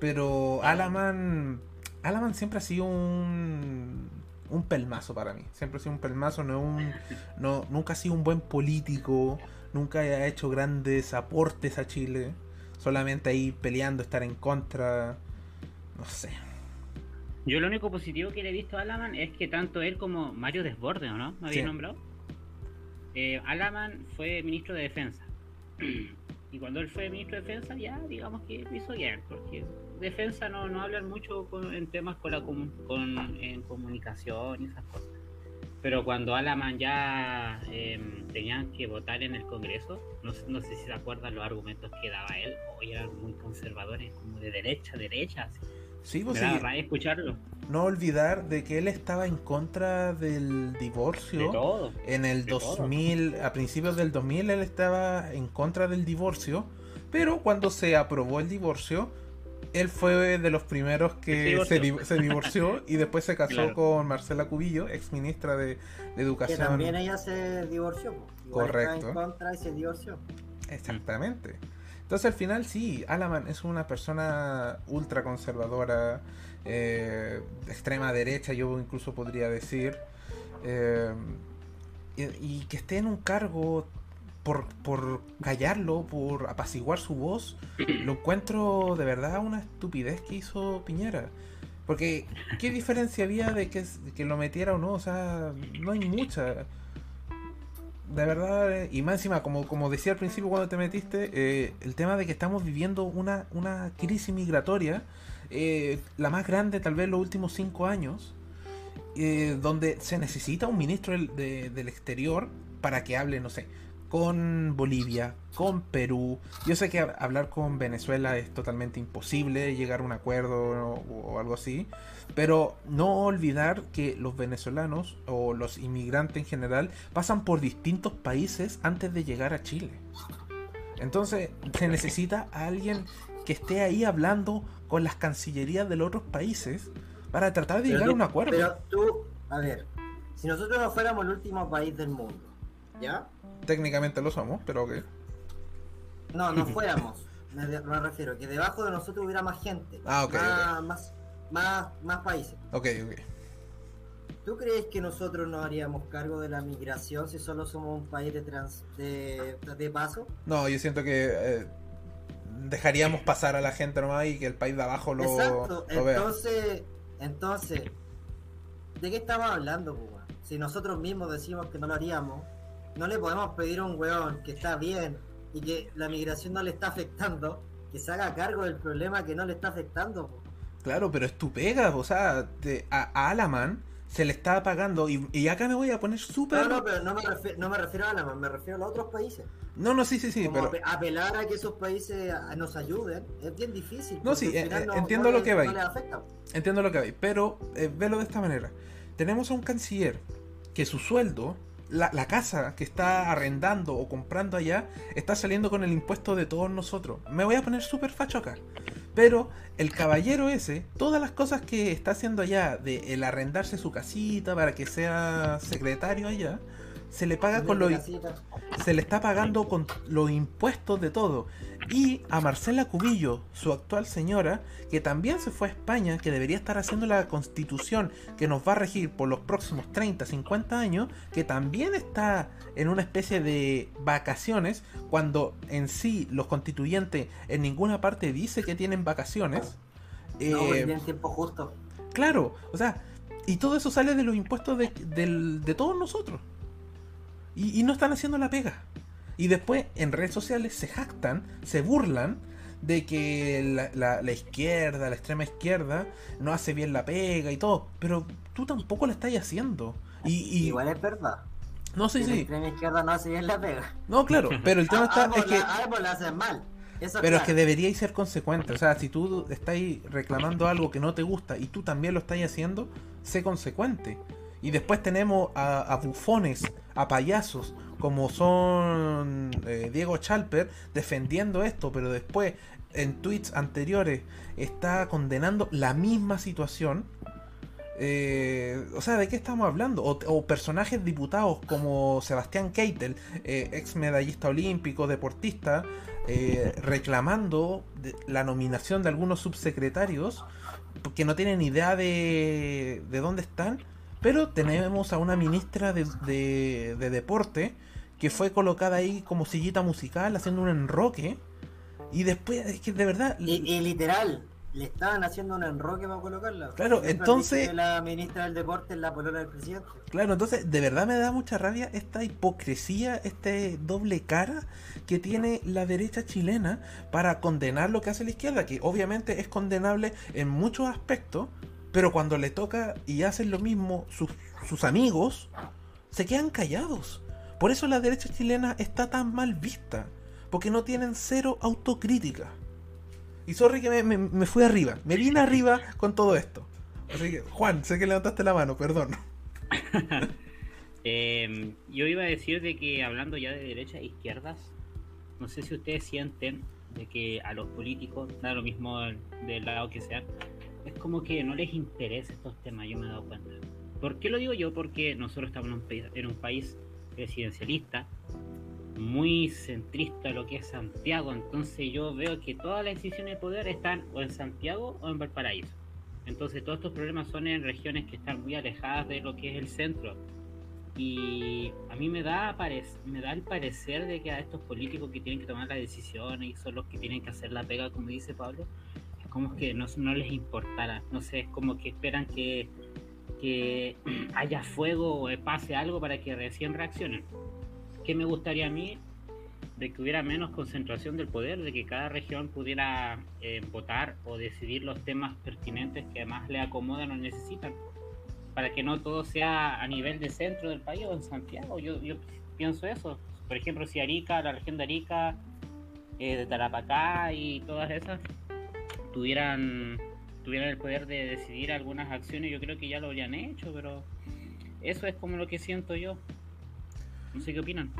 A: Pero Alaman, Alaman siempre ha sido un, un pelmazo para mí. Siempre ha sido un pelmazo, no, un, no nunca ha sido un buen político, nunca ha hecho grandes aportes a Chile. Solamente ahí peleando, estar en contra. No sé.
C: Yo lo único positivo que le he visto a Alaman es que tanto él como Mario Desborde, ¿o no? ¿Me había nombrado? Eh, Alaman fue ministro de Defensa. y cuando él fue ministro de Defensa, ya digamos que lo hizo bien, porque Defensa no, no hablan mucho en temas con la con, en comunicación y esas cosas. Pero cuando Alaman ya em, tenían que votar en el Congreso, no, no, sé si se acuerdan los argumentos que daba él, hoy eran muy conservadores, como de derecha, derecha. Así.
A: Sí, pues
C: escucharlo.
A: No olvidar de que él estaba en contra del divorcio. En el 2000, a principios del 2000, él estaba en contra del divorcio. Pero cuando se aprobó el divorcio, él fue de los primeros que se, divorció y después se casó con Marcela Cubillo, ex ministra de, Educación. Que
B: también ella se divorció.
A: Correcto.
B: en contra y se divorció.
A: Exactamente. Entonces al final sí, Alaman es una persona ultra conservadora, eh, extrema derecha, yo incluso podría decir, eh, y, que esté en un cargo por, por, callarlo, por apaciguar su voz, lo encuentro de verdad una estupidez que hizo Piñera. Porque, ¿qué diferencia había de que, que lo metiera o no? O sea, no hay mucha de verdad, y más encima, como, como decía al principio cuando te metiste, eh, el tema de que estamos viviendo una, una crisis migratoria, eh, la más grande tal vez los últimos cinco años, eh, donde se necesita un ministro del, del exterior para que hable, no sé, con Bolivia, con Perú. Yo sé que hablar con Venezuela es totalmente imposible, llegar a un acuerdo o, algo así, pero no olvidar que los venezolanos o los inmigrantes en general pasan por distintos países antes de llegar a Chile. Entonces se necesita a alguien que esté ahí hablando con las cancillerías de los otros países para tratar de llegar a un acuerdo.
B: Pero tú, a ver, si nosotros no fuéramos el último país del mundo, ¿ya?
A: Técnicamente lo somos, pero ok.
B: No, no fuéramos. Me, refiero, que debajo de nosotros hubiera más gente.
A: Ah, ok,
B: más, Más, más, más países.
A: Ok, ok.
B: ¿Tú crees que nosotros nos haríamos cargo de la migración si solo somos un país de, trans, de, de paso?
A: No, yo siento que eh, dejaríamos pasar a la gente nomás y que el país de abajo lo,
B: Exacto.
A: lo vea.
B: Entonces, entonces, ¿de qué estamos hablando, pues, weón? Si nosotros mismos decimos que no lo haríamos, no le podemos pedir a un weón que está bien y que la migración no le está afectando, que se haga cargo del problema que no le está afectando. pues.
A: Claro, pero es tu pega, o sea, te- a, a Alaman se le está pagando y, y acá me voy a poner súper...
B: No, no, pero no me, refiero, no me refiero a la me refiero a los otros países.
A: No, no, sí, sí, sí,
B: Como
A: pero...
B: ape- apelar a que esos países nos ayuden es bien difícil.
A: No, sí, eh, eh,
B: no-
A: entiendo
B: no
A: lo que va ahí.
B: no les afecta.
A: Entiendo lo que hay, pero eh, velo de esta manera. Tenemos a un canciller que su sueldo, la, la casa que está arrendando o comprando allá, está saliendo con el impuesto de todos nosotros. Me voy a poner súper facho acá. Pero el caballero ese, todas las cosas que está haciendo allá, de el arrendarse su casita para que sea secretario allá, se le paga con los se le está pagando con los impuestos de todo. Y a Marcela Cubillo, su actual señora, que también se fue a España, que debería estar haciendo la constitución que nos va a regir por los próximos 30, 50 años, que también está en una especie de vacaciones, cuando en sí los constituyentes en ninguna parte dice que tienen vacaciones.
B: No,
A: Eh,
B: tienen tiempo justo.
A: Claro, o sea, y todo eso sale de los impuestos de, del- de todos nosotros. Y, y no están haciendo la pega. Y después en redes sociales se jactan, se burlan de que la, la- la izquierda, la extrema izquierda, no hace bien la pega y todo. Pero tú tampoco la estás haciendo. Y, y-
B: Igual es verdad.
A: no sé
B: la
A: si.
B: extrema izquierda no hace bien la pega.
A: No, claro, pero el tema está. Es que,
B: la, la hacen mal. Eso
A: pero es que deberíais ser consecuente. O sea, si tú estáis reclamando algo que no te gusta y tú también lo estás haciendo, sé consecuente. Y después tenemos a, bufones, a payasos, como son eh, Diego Chalper, defendiendo esto, pero después en tweets anteriores está condenando la misma situación. Eh, o sea, ¿de qué estamos hablando? O, personajes diputados como Sebastián Keitel, eh, ex medallista olímpico, deportista, eh, reclamando la nominación de algunos subsecretarios que no tienen idea de, de dónde están. Pero tenemos a una ministra de, de- de deporte que fue colocada ahí como sillita musical haciendo un enroque. Y después, es que de verdad...
B: Y, y literal, le estaban haciendo un enroque para colocarla.
A: Claro,
B: Siempre
A: entonces-
B: La ministra del deporte es la polola del presidente.
A: Claro, entonces de verdad me da mucha rabia esta hipocresía, este doble cara que tiene la derecha chilena para condenar lo que hace la izquierda, que obviamente es condenable en muchos aspectos, pero cuando le toca y hacen lo mismo sus, sus amigos, se quedan callados. Por eso la derecha chilena está tan mal vista, porque no tienen cero autocrítica. Y sorry que me, me- fui arriba, me vine arriba con todo esto. Así que, Juan, sé que levantaste la mano, perdón.
C: Eh, yo iba a decir de que hablando ya de derechas e izquierdas, no sé si ustedes sienten de que a los políticos, da lo mismo del lado que sean, es como que no les interesa estos temas, yo me he dado cuenta. ¿Por qué lo digo yo? Porque nosotros estamos en un país, presidencialista, muy centrista lo que es Santiago, entonces yo veo que todas las decisiones de poder están o en Santiago o en Valparaíso. Entonces todos estos problemas son en regiones que están muy alejadas de lo que es el centro. Y a mí me da, me da el parecer de que a estos políticos que tienen que tomar las decisiones y son los que tienen que hacer la pega, como dice Pablo, como que no, no les importara. No sé, es como que esperan que, que haya fuego o pase algo para que recién reaccionen. ¿Qué me gustaría a mí? De que hubiera menos concentración del poder, de que cada región pudiera eh, votar o decidir los temas pertinentes que más le acomodan o necesitan para que no todo sea a nivel de centro del país o en Santiago. Yo, yo pienso eso. Por ejemplo, si Arica, la región de Arica, eh, de Tarapacá y todas esas tuvieran tuvieran el poder de decidir algunas acciones, yo creo que ya lo habrían hecho, pero eso es como lo que siento yo. No sé qué opinan.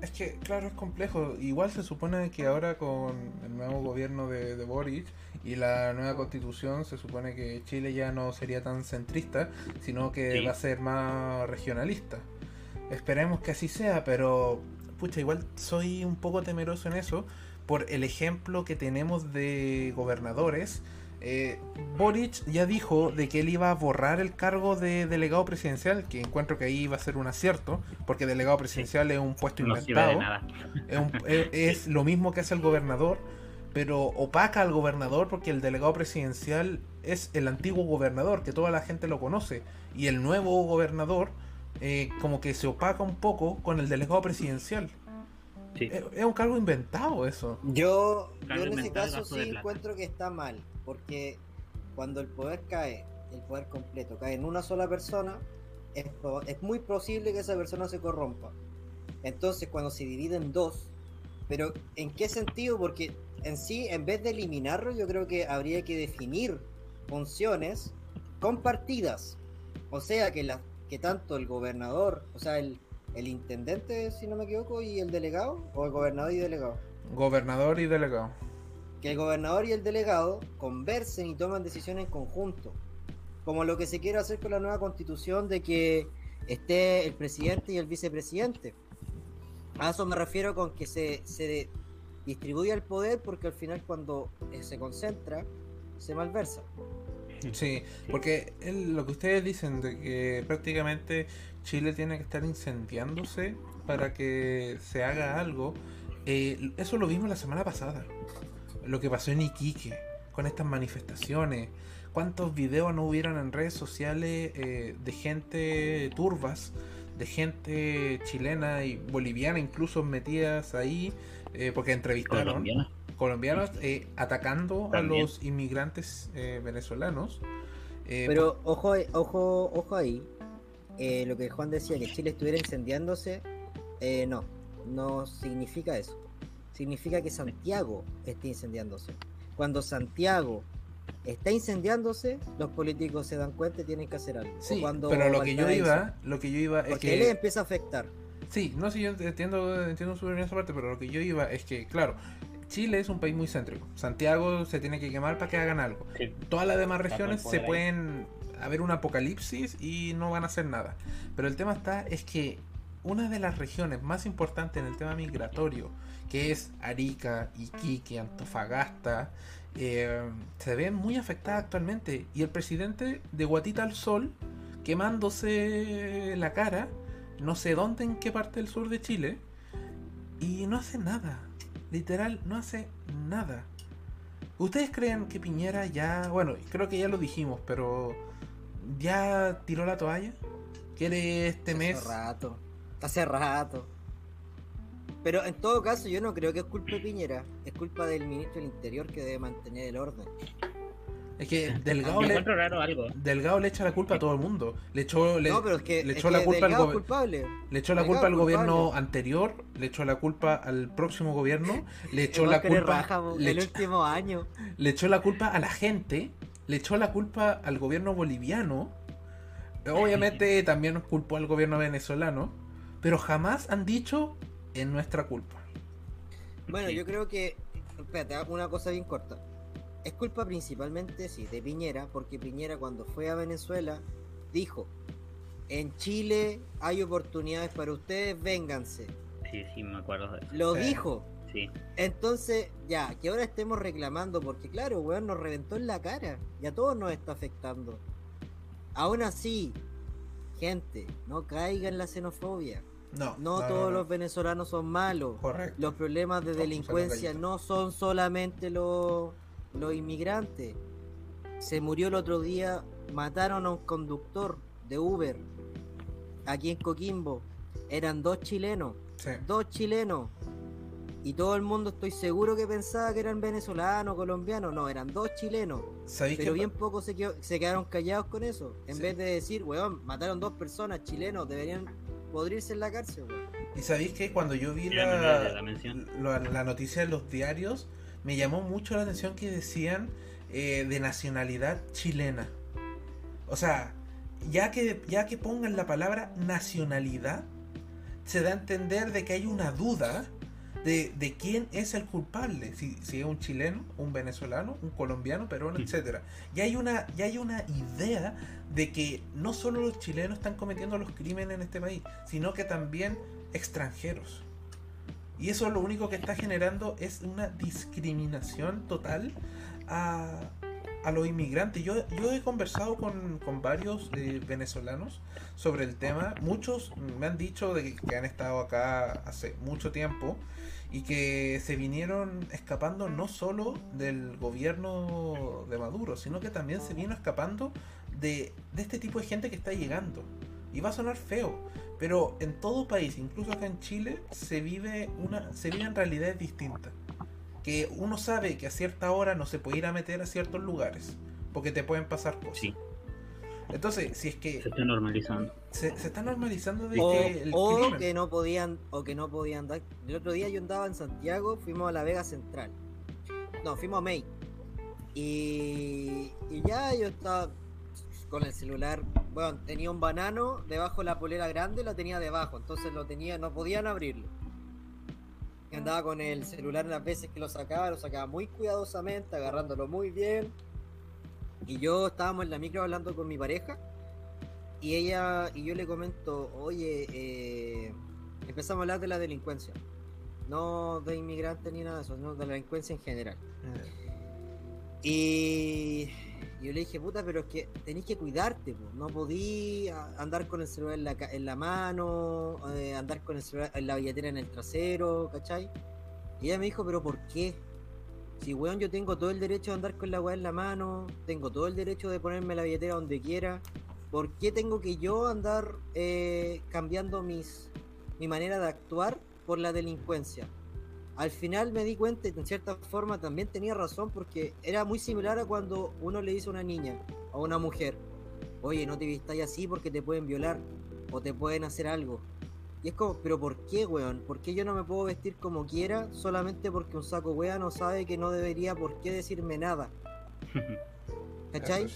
A: Es que, claro, es complejo. Igual se supone que ahora con el nuevo gobierno de, de Boric y la nueva constitución, se supone que Chile ya no sería tan centrista, sino que
C: Sí.
A: va a ser más regionalista. Esperemos que así sea, pero, pucha, igual soy un poco temeroso en eso, por el ejemplo que tenemos de gobernadores. Eh, Boric ya dijo de que él iba a borrar el cargo de delegado presidencial, que encuentro que ahí iba a ser un acierto, porque delegado presidencial es un puesto
C: No
A: inventado.
C: nada.
A: Es, un- es- es lo mismo que hace el gobernador, pero opaca al gobernador porque el delegado presidencial es el antiguo gobernador, que toda la gente lo conoce, y el nuevo gobernador eh, como que se opaca un poco con el delegado presidencial.
C: Sí.
A: Es, es un cargo inventado eso.
B: Yo, yo en ese caso sí encuentro que está mal, porque cuando el poder cae, el poder completo cae en una sola persona, es, es muy posible que esa persona se corrompa. Entonces, cuando se divide en dos, pero ¿en qué sentido? Porque en sí, en vez de eliminarlo, yo creo que habría que definir funciones compartidas. O sea, que, la, que tanto el gobernador, o sea, el, el intendente, si no me equivoco, y el delegado, o el gobernador y delegado
A: Gobernador y delegado.
B: que el gobernador y el delegado conversen y toman decisiones en conjunto. Como lo que se quiere hacer con la nueva constitución de que esté el presidente y el vicepresidente. A eso me refiero con que se, se distribuya el poder porque al final cuando eh, se concentra se malversa.
A: Sí, porque lo que ustedes dicen de que prácticamente Chile tiene que estar incendiándose para que se haga algo, eh, eso lo vimos la semana pasada. Lo que pasó en Iquique con estas manifestaciones. ¿Cuántos videos no hubieron en redes sociales eh, de gente turbas, de gente chilena y boliviana incluso metidas ahí? eh, porque entrevistaron
C: Colombiana.
A: Colombianos eh, atacando
C: También.
A: a los inmigrantes eh, venezolanos. Eh,
B: Pero ojo, ojo, ojo ahí. eh, lo que Juan decía, que Chile estuviera incendiándose, eh, no, no significa eso. Significa que Santiago esté incendiándose. Cuando Santiago está incendiándose, los políticos se dan cuenta y tienen que hacer algo.
A: Sí,
B: cuando
A: pero lo que yo iba, lo que yo iba es
B: Porque les
A: que
B: empieza a afectar.
A: sí, no sé, yo entiendo, entiendo súper bien esa parte, pero lo que yo iba es que, claro, Chile es un país muy céntrico. Santiago se tiene que quemar para que hagan algo.
C: Sí.
A: Todas las demás regiones se
C: ahí.
A: pueden haber un apocalipsis y no van a hacer nada. Pero el tema está es que una de las regiones más importantes en el tema migratorio, que es Arica, Iquique, Antofagasta, eh, se ve muy afectada actualmente. Y el presidente de Guatita al Sol, quemándose la cara, no sé dónde, en qué parte del sur de Chile, y no hace nada. Literal, no hace nada. ¿Ustedes creen que Piñera ya, bueno, creo que ya lo dijimos, pero ya tiró la toalla? ¿Quiere este mes?
B: Hace rato. Hace rato. Pero en todo caso, yo no creo que es culpa de Piñera. Es culpa del ministro del Interior que debe mantener el orden.
A: Es que Delgado
C: Me
A: le,
C: encuentro raro algo.
A: Delgado le echa la culpa a todo el mundo. Le echó, le,
B: no, pero es que,
A: le
B: es
A: echó
B: que
A: la culpa al
B: Delgado es culpable.
A: le echó la
B: Delgado
A: culpa al
B: es
A: gobierno
B: culpable.
A: anterior, le echó la culpa al próximo gobierno, le echó la
B: es
A: culpa,
B: raja,
A: le
B: el
A: echó-
B: último año.
A: le echó la culpa a la gente, le echó la culpa al gobierno boliviano, obviamente también culpó al gobierno venezolano, pero jamás han dicho en nuestra culpa.
B: Bueno, yo creo que. Espérate, una cosa bien corta. Es culpa principalmente, sí, de Piñera, porque Piñera cuando fue a Venezuela dijo: En Chile hay oportunidades para ustedes, vénganse.
C: Sí, sí, me acuerdo de eso.
B: Lo
A: Sí.
B: dijo.
C: Sí.
B: Entonces, ya, que ahora estemos reclamando, porque claro, weón, nos reventó en la cara. Y a todos nos está afectando. Aún así, gente, no caiga en la xenofobia.
A: No,
B: No, todos los venezolanos son malos.
A: Correcto.
B: Los problemas de delincuencia no son solamente los, los inmigrantes. Se murió el otro día, mataron a un conductor de Uber aquí en Coquimbo. Eran dos chilenos,
A: Sí.
B: dos chilenos. Y todo el mundo estoy seguro que pensaba que eran venezolanos, colombianos. No, eran dos chilenos.
A: ¿Sabéis
B: Pero bien pocos se, quedó- se quedaron callados con eso. En
A: Sí.
B: vez de decir, weón, mataron dos personas chilenos, deberían podrirse en la cárcel, weón.
A: ¿Y sabéis que cuando yo vi la,
C: la
A: noticia en los diarios, me llamó mucho la atención que decían eh, de nacionalidad chilena? O sea, ya que, ya que pongan la palabra nacionalidad, se da a entender de que hay una duda de, de quién es el culpable, si, si es un chileno, un venezolano, un colombiano, peruano,
C: Mm.
A: etcétera. Ya hay una, ya hay una idea de que no solo los chilenos están cometiendo los crímenes en este país, sino que también extranjeros. Y eso lo único que está generando es una discriminación total a, a los inmigrantes. Yo, yo he conversado con, con varios eh, venezolanos sobre el tema. Muchos me han dicho de que han estado acá hace mucho tiempo y que se vinieron escapando no solo del gobierno de Maduro, sino que también se vino escapando de, de este tipo de gente que está llegando. Y va a sonar feo, pero en todo país, incluso acá en Chile, se vive una se viven realidades distintas. Que uno sabe que a cierta hora no se puede ir a meter a ciertos lugares, porque te pueden pasar cosas.
C: Sí,
A: Entonces, si es que
C: se está normalizando.
A: se, se está normalizando de
B: O,
A: que el
B: o
A: crimen-
B: que no podían, o que no podían dar. El otro día yo andaba en Santiago, fuimos a la Vega Central. No, fuimos a May. Y, y ya yo estaba con el celular. Bueno, tenía un banano debajo de la polera grande, la tenía debajo, entonces lo tenía, no podían abrirlo. Y andaba con el celular las veces que lo sacaba, lo sacaba muy cuidadosamente, agarrándolo muy bien. Y yo estábamos en la micro hablando con mi pareja. Y ella, y yo le comento, oye, eh, empezamos a hablar de la delincuencia. No de inmigrantes ni nada de eso, sino de la delincuencia en general. Y yo le dije, puta, pero es que tenéis que cuidarte, no podí andar con el celular en la, ca- en la mano, eh, andar con el celular en la billetera en el trasero, ¿cachai? Y ella me dijo, pero ¿por qué? Si, weón, yo tengo todo el derecho de andar con la weá en la mano, tengo todo el derecho de ponerme la billetera donde quiera, ¿por qué tengo que yo andar eh, cambiando mis, mi manera de actuar por la delincuencia? Al final me di cuenta y en cierta forma también tenía razón porque era muy similar a cuando uno le dice a una niña o a una mujer, oye, no te vistáis así porque te pueden violar o te pueden hacer algo. Y es como, pero ¿por qué, weón? ¿Por qué yo no me puedo vestir como quiera solamente porque un saco weón no sabe que no debería por qué decirme nada? ¿Cachai?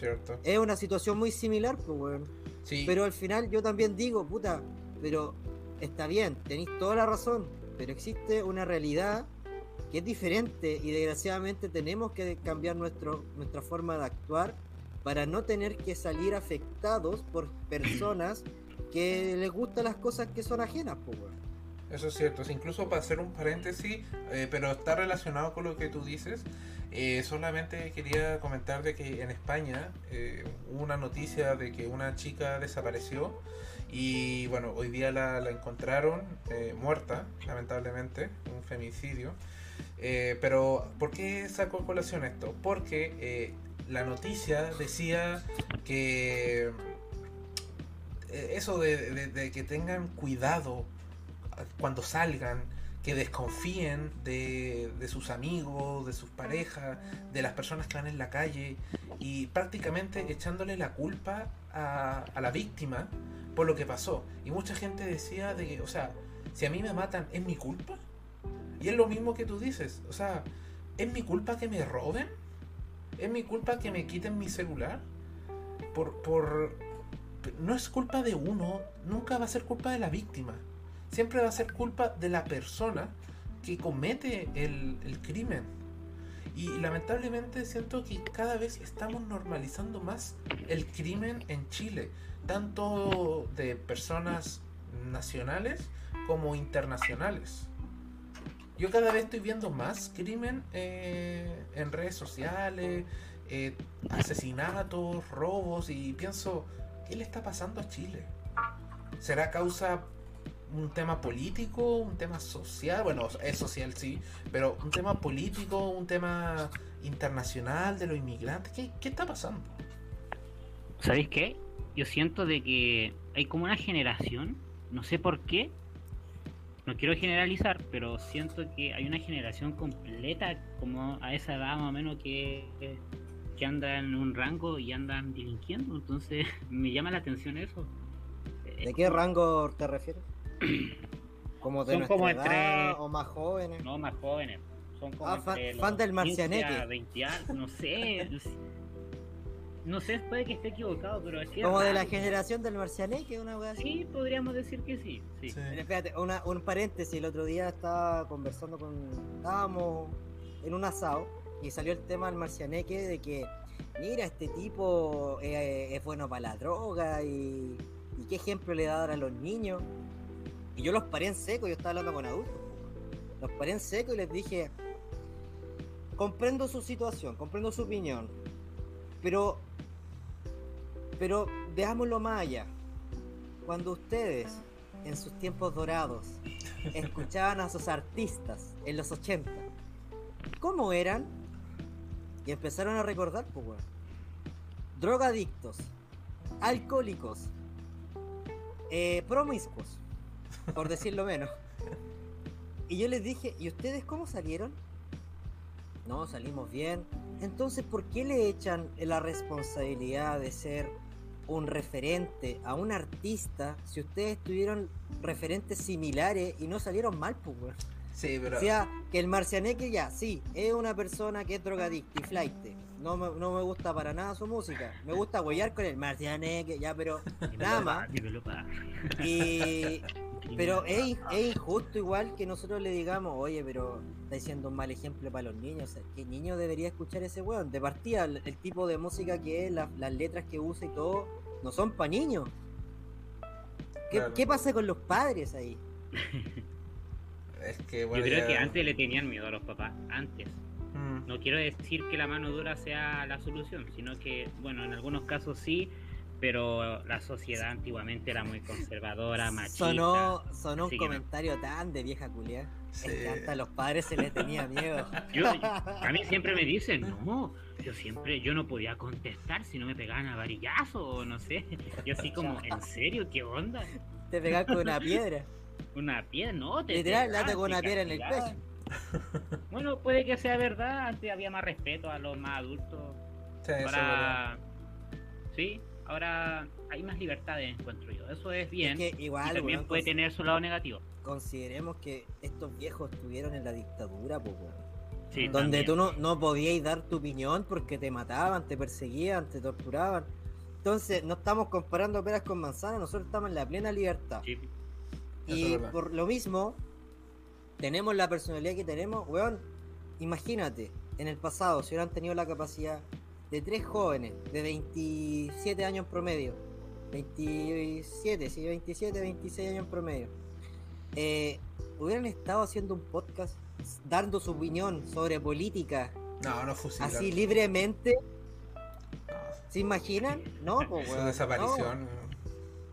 A: Es
B: una situación muy similar, pues, weón.
A: Sí,
B: Pero al final yo también digo, puta, pero está bien, tenéis toda la razón, pero existe una realidad que es diferente y desgraciadamente tenemos que cambiar nuestro, nuestra forma de actuar para no tener que salir afectados por personas que les gustan las cosas que son ajenas, pues.
A: Eso es cierto, incluso para hacer un paréntesis, eh, pero está relacionado con lo que tú dices. eh, solamente quería comentar de que en España eh, hubo una noticia de que una chica desapareció y bueno, hoy día la, encontraron eh, muerta, lamentablemente, un femicidio. Eh, pero, ¿por qué sacó colación esto? Porque eh, la noticia decía que eso de, que tengan cuidado cuando salgan, que desconfíen de, sus amigos, de sus parejas, de las personas que van en la calle y prácticamente echándole la culpa a la víctima por lo que pasó. Y mucha gente decía de que, o sea, si a mí me matan, ¿es mi culpa? Y es lo mismo que tú dices, o sea, ¿es mi culpa que me roben? ¿Es mi culpa que me quiten mi celular? Por, por... No es culpa de uno, nunca va a ser culpa de la víctima. Siempre va a ser culpa de la persona que comete el, el crimen. Y lamentablemente siento que cada vez estamos normalizando más el crimen en Chile, tanto de personas nacionales como internacionales. Yo cada vez estoy viendo más crimen eh, en redes sociales, eh, asesinatos, robos y pienso, ¿qué le está pasando a Chile? ¿Será causa un tema político, un tema social? Bueno, es social sí, pero un tema político, un tema internacional de los inmigrantes. ¿Qué, qué está pasando?
C: ¿Sabéis qué? Yo siento de que hay como una generación, no sé por qué, no quiero generalizar, pero siento que hay una generación completa como a esa edad más o menos que, que anda en un rango y andan delinquiendo, entonces me llama la atención eso.
B: ¿De qué rango te refieres? ¿Como de
C: Son como
B: edad
C: entre-
B: o más jóvenes?
C: No más jóvenes, son como
B: Ah, fan- fan del
C: 15
B: Marcianeque.
C: a 20 años, no sé. No sé, puede que esté equivocado, pero es
B: Como de la generación del Marcianeque, una wea así.
C: Sí, podríamos decir que sí. sí.
B: Pero espérate, una- un paréntesis, el otro día estaba conversando con... Estábamos en un asado y salió el tema del marcianeque de que, mira, este tipo eh, es bueno para la droga y, y qué ejemplo le da a dar a los niños. Y yo los paré en seco, yo estaba hablando con adultos. Los paré en seco y les dije, comprendo su situación, comprendo su opinión, pero, pero veámoslo más allá. Cuando ustedes, en sus tiempos dorados, escuchaban a sus artistas en los 80, ¿cómo eran? Y empezaron a recordar, pues, weón. Drogadictos, alcohólicos, eh, promiscuos, por decirlo menos. Y yo les dije, ¿y ustedes cómo salieron? No, salimos bien. Entonces, ¿por qué le echan la responsabilidad de ser un referente a un artista si ustedes tuvieron referentes similares y no salieron mal, pues, weón?
A: Sí, pero.
B: O sea, que el marcianeque ya, sí, es una persona que es drogadicta y flight. No me, no me gusta para nada su música. Me gusta huellar con el marcianeque, ya, pero nada más. Y, pero es, es injusto igual que nosotros le digamos, oye, pero está diciendo un mal ejemplo para los niños. O sea, ¿Qué niño debería escuchar ese weón? De partida, el, el tipo de música que es, la- las letras que usa y todo, no son para niños. ¿Qué,
A: Claro.
B: qué pasa con los padres ahí?
A: Es que,
C: Yo
A: bueno,
C: creo
A: ya-
C: que antes le tenían miedo a los papás, antes.
A: Mm,
C: No quiero decir que la mano dura sea la solución, sino que, bueno, en algunos casos sí, pero la sociedad antiguamente era muy conservadora, machista.
B: Sonó, sonó un
C: no.
B: comentario tan de vieja culia.
A: sí.
B: Es que hasta a los padres se les tenía miedo.
C: Yo, a mí siempre me dicen, no, yo siempre, yo no podía contestar si no me pegaban a varillazo o no sé. Yo así como, ¿en serio? ¿Qué onda?
B: Te pegas con una piedra.
C: Una piedra, no, te
B: Literal, date con una piedra en el
C: castigaban. Bueno, puede que sea verdad, antes había más respeto a los más adultos.
A: Sí, eso es verdad.
C: Ahora, sí, ahora hay más libertades, encuentro yo. Eso es bien.
B: Es que igual,
C: y también puede tener su lado negativo.
B: consideremos que estos viejos estuvieron en la dictadura, pues.
C: Sí,
B: donde
C: también.
B: tú no, no podías dar tu opinión porque te mataban, te perseguían, te torturaban. Entonces, no estamos comparando peras con manzanas, nosotros estamos en la plena libertad.
C: Sí,
B: Y por lo mismo, tenemos la personalidad que tenemos, weón. Imagínate, en el pasado, si hubieran tenido la capacidad de tres jóvenes de 27 años promedio, 27, sí, 27, 26 años promedio, eh, hubieran estado haciendo un podcast dando su opinión sobre política
A: No, no fusilar.
B: así libremente,
A: No,
B: ¿se imaginan? No, pues,
A: su desaparición.
B: no.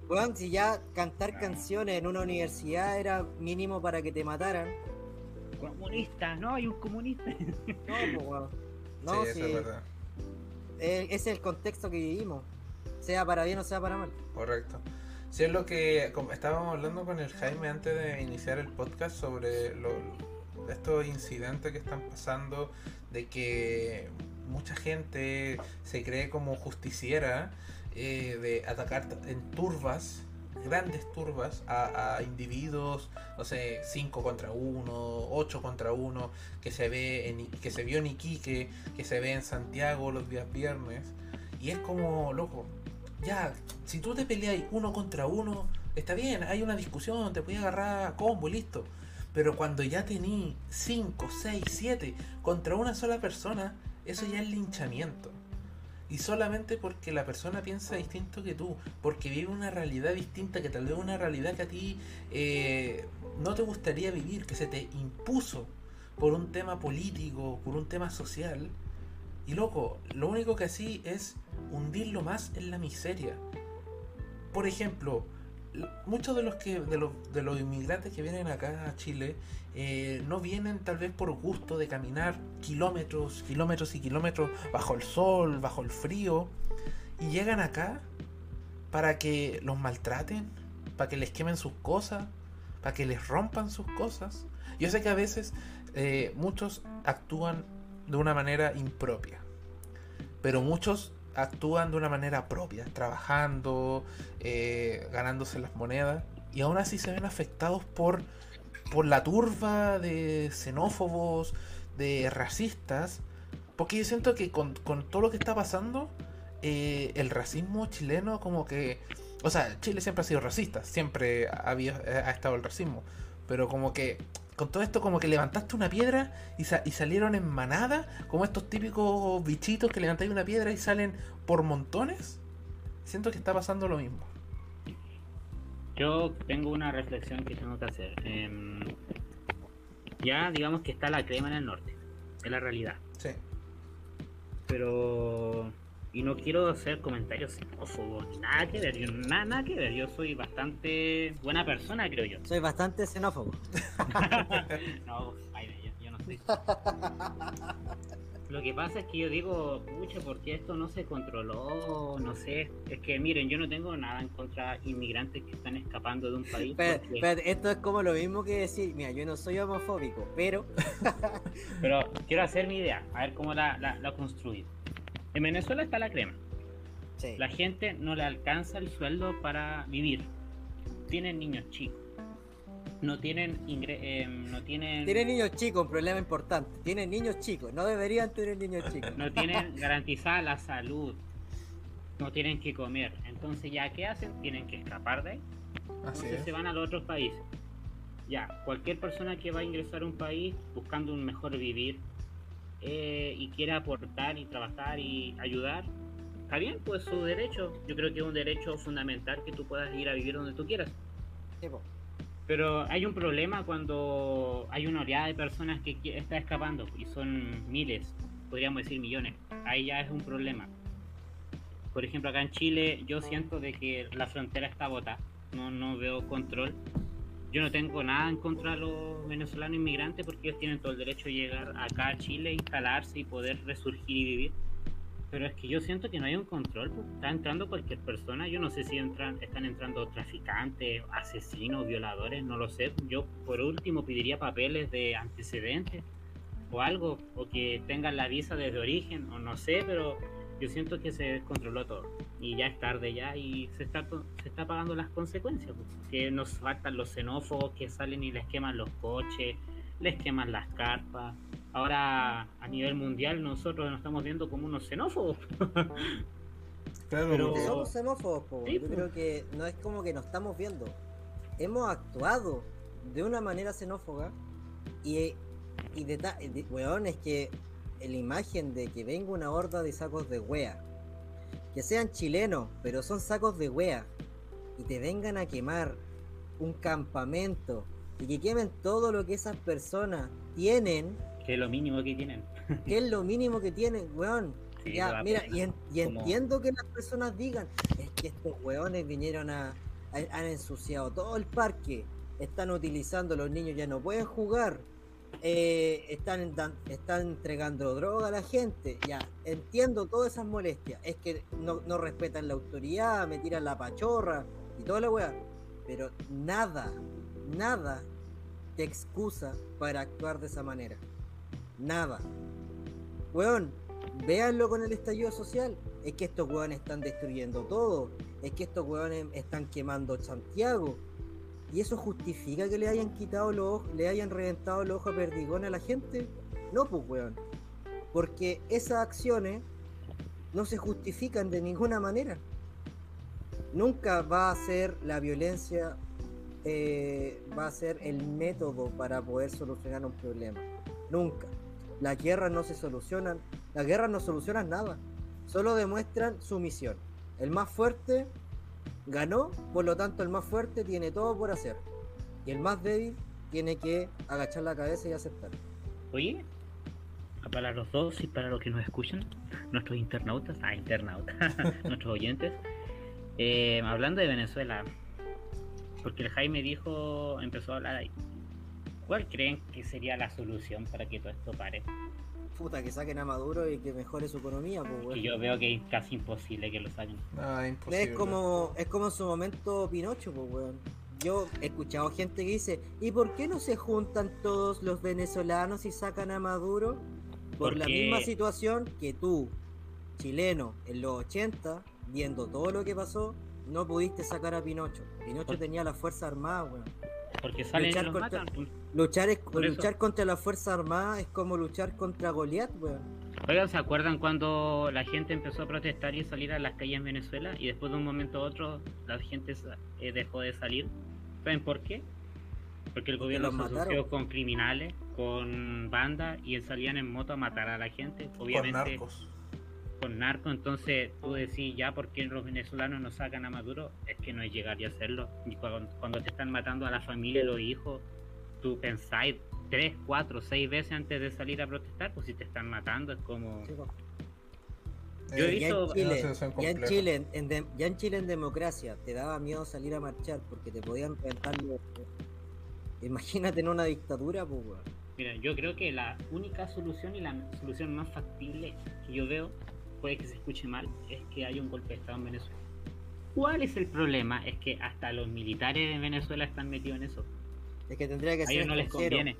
B: Weón, si ya cantar canciones en una universidad era mínimo para que te mataran.
C: Comunista, no, hay un comunista.
B: No, pues, weón. No,
A: sí,
B: sí,
A: eso es verdad.
B: Es el contexto que vivimos. Sea para bien o sea para mal.
A: Correcto. Sí, es lo que estábamos hablando con el Jaime antes de iniciar el podcast sobre estos incidentes que están pasando, de que mucha gente se cree como justiciera eh, de atacar en turbas, grandes turbas, a, individuos, no sé, 5 contra 1, 8 contra 1, que se ve en, que se vio en Iquique, que se ve en Santiago los días viernes. Y es como, loco, ya, si tú te peleas uno contra uno, está bien, hay una discusión, te puedes agarrar a combo y listo. Pero cuando ya tení 5, 6, 7 contra una sola persona, eso ya es linchamiento. Y solamente porque la persona piensa distinto que tú, porque vive una realidad distinta, que tal vez una realidad que a ti eh, no te gustaría vivir, que se te impuso por un tema político, por un tema social. Y loco, lo único que así es hundirlo más en la miseria. Por ejemplo, muchos de los que de los, de los inmigrantes que vienen acá a Chile eh, no vienen tal vez por gusto de caminar kilómetros, kilómetros y kilómetros bajo el sol, bajo el frío y llegan acá para que los maltraten, para que les quemen sus cosas, para que les rompan sus cosas. Yo sé que a veces eh, muchos actúan de una manera impropia, pero muchos actúan de una manera propia, trabajando, eh, ganándose las monedas, y aún así se ven afectados por, por la turba de xenófobos, de racistas, porque yo siento que con, con todo lo que está pasando, eh, el racismo chileno como que... O sea, Chile siempre ha sido racista, siempre ha, ha estado el racismo, pero como que con todo esto como que levantaste una piedra y, sa- y salieron en manada, como estos típicos bichitos que levantáis una piedra y salen por montones. Siento que está pasando lo mismo.
C: Yo tengo una reflexión que tengo que hacer. Em, ya digamos que está la crema en el norte, es la realidad.
A: Sí.
C: Pero y no quiero hacer comentarios xenófobos nada que ver, yo, nada, nada que ver, yo soy bastante buena persona, creo yo.
B: Soy bastante xenófobo.
C: no, ay, yo, yo no soy. Lo que pasa es que yo digo, pucha, ¿por qué esto no se controló? No sé. Es que miren, yo no tengo nada en contra de inmigrantes que están escapando de un país.
B: Pero,
C: porque-
B: pero esto es como lo mismo que decir, mira, yo no soy homofóbico, pero
C: Pero quiero hacer mi idea, a ver cómo la, la, la construyo. En Venezuela está la crema.
B: sí.
C: La gente no le alcanza el sueldo para vivir. Tienen niños chicos. No tienen ingre eh, no tienen
B: Tienen niños chicos, un problema importante. Tienen niños chicos, no deberían tener niños chicos.
C: no tienen garantizada la salud. No tienen que comer. Entonces ya qué hacen? Tienen que escapar de ahí.
A: Así
C: Entonces
A: es.
C: se van a los otros países. Ya, cualquier persona que va a ingresar a un país buscando un mejor vivir eh, y quiera aportar y trabajar y ayudar, está bien, pues su derecho. Yo creo que es un derecho fundamental que tú puedas ir a vivir donde tú quieras.
B: Sí.
C: Pero hay un problema cuando hay una oleada de personas que está escapando y son miles, podríamos decir millones. Ahí ya es un problema. Por ejemplo, acá en Chile yo siento de que la frontera está bota, no, no veo control. Yo no tengo nada en contra de los venezolanos inmigrantes porque ellos tienen todo el derecho de llegar acá a Chile, instalarse y poder resurgir y vivir. Pero es que yo siento que no hay un control, pues. está entrando cualquier persona, yo no sé si entran, están entrando traficantes, asesinos, violadores, no lo sé. Yo por último pediría papeles de antecedentes o algo, o que tengan la visa desde origen, o no sé, pero yo siento que se descontroló todo. Y ya es tarde ya y se está, se está pagando las consecuencias, pues. que nos faltan los xenófobos que salen y les queman los coches, les queman las carpas. Ahora a nivel mundial nosotros nos estamos viendo como unos xenófobos.
A: Claro,
C: Pero-
B: Somos xenófobos, po.
C: Sí,
B: Yo creo que no es como que nos estamos viendo. Hemos actuado de una manera xenófoba y, y de, de- weón, es que la imagen de que venga una horda de sacos de wea, que sean chilenos, pero son sacos de wea, y te vengan a quemar un campamento y que quemen todo lo que esas personas tienen,
C: que es lo mínimo que tienen.
B: que es lo mínimo que tienen, weón.
C: Sí,
B: Ya, mira, y, en- y
C: Como-
B: entiendo que las personas digan, es que estos weones vinieron a, a- han ensuciado todo el parque, están utilizando, los niños ya no pueden jugar, eh, están, están entregando droga a la gente, ya, entiendo todas esas molestias, es que no, no respetan la autoridad, me tiran la pachorra y toda la weá, pero nada, nada te excusa para actuar de esa manera, nada. Weón, véanlo con el estallido social. Es que estos weones están destruyendo todo. Es que estos weones están quemando Santiago. ¿Y eso justifica que le hayan quitado los ojos, le hayan reventado los ojos a perdigón a la gente? No, pues weón. Porque esas acciones no se justifican de ninguna manera. Nunca va a ser la violencia, eh, va a ser el método para poder solucionar un problema. Nunca. Las guerras no se solucionan, las guerras no solucionan nada, solo demuestran sumisión. El más fuerte ganó, por lo tanto el más fuerte tiene todo por hacer. Y el más débil tiene que agachar la cabeza y aceptar.
C: Oye, para los dos y para los que nos escuchan, nuestros internautas, ah, internautas, nuestros oyentes, eh, hablando de Venezuela, porque el Jaime dijo, empezó a hablar ahí. ¿Cuál creen que sería la solución para que todo esto pare?
B: Puta, que saquen a Maduro y que mejore su economía, pues,
C: yo veo que es casi imposible que lo saquen.
A: Ah, imposible.
B: Es como, es como en su momento Pinocho, pues, weón. Yo he escuchado gente que dice, ¿y por qué no se juntan todos los venezolanos y sacan a Maduro? Por la misma situación que tú, chileno, en los 80, viendo todo lo que pasó, no pudiste sacar a Pinocho. Pinocho
C: Por-
B: tenía la Fuerza Armada, weón.
C: Porque salen y
B: Luchar
C: los
B: contra-
C: matan. pues.
B: Luchar, es, luchar contra la Fuerza Armada es como luchar contra Goliat, weón.
C: Oigan, ¿se acuerdan cuando la gente empezó a protestar y salir a las calles en Venezuela y después de un momento a otro la gente eh, dejó de salir? ¿Saben por qué? Porque el gobierno
B: los
C: se asoció con criminales, con bandas y salían en moto a matar a la gente, obviamente
A: narcos.
C: Con narco. Entonces tú decís, ya, ¿por qué los venezolanos no sacan a Maduro? Es que no es llegar y hacerlo. Y cuando, cuando te están matando a la familia y los hijos, tú pensáis tres, cuatro, seis veces antes de salir a protestar, pues si te están matando es como...
B: Sí, po.
C: Yo
A: Eh,
B: Ya en Chile, ya en. Chile, en, en de- ya en Chile en democracia te daba miedo salir a marchar porque te podían reventar los- Imagínate en una dictadura, pues.
C: Mira, yo creo que la única solución y la solución más factible que yo veo, puede que se escuche mal, es que haya un golpe de Estado en Venezuela. ¿Cuál es el problema? Es que hasta los militares de Venezuela están metidos en eso.
B: Es que tendría que
C: A
B: ser
C: ellos no les conviene.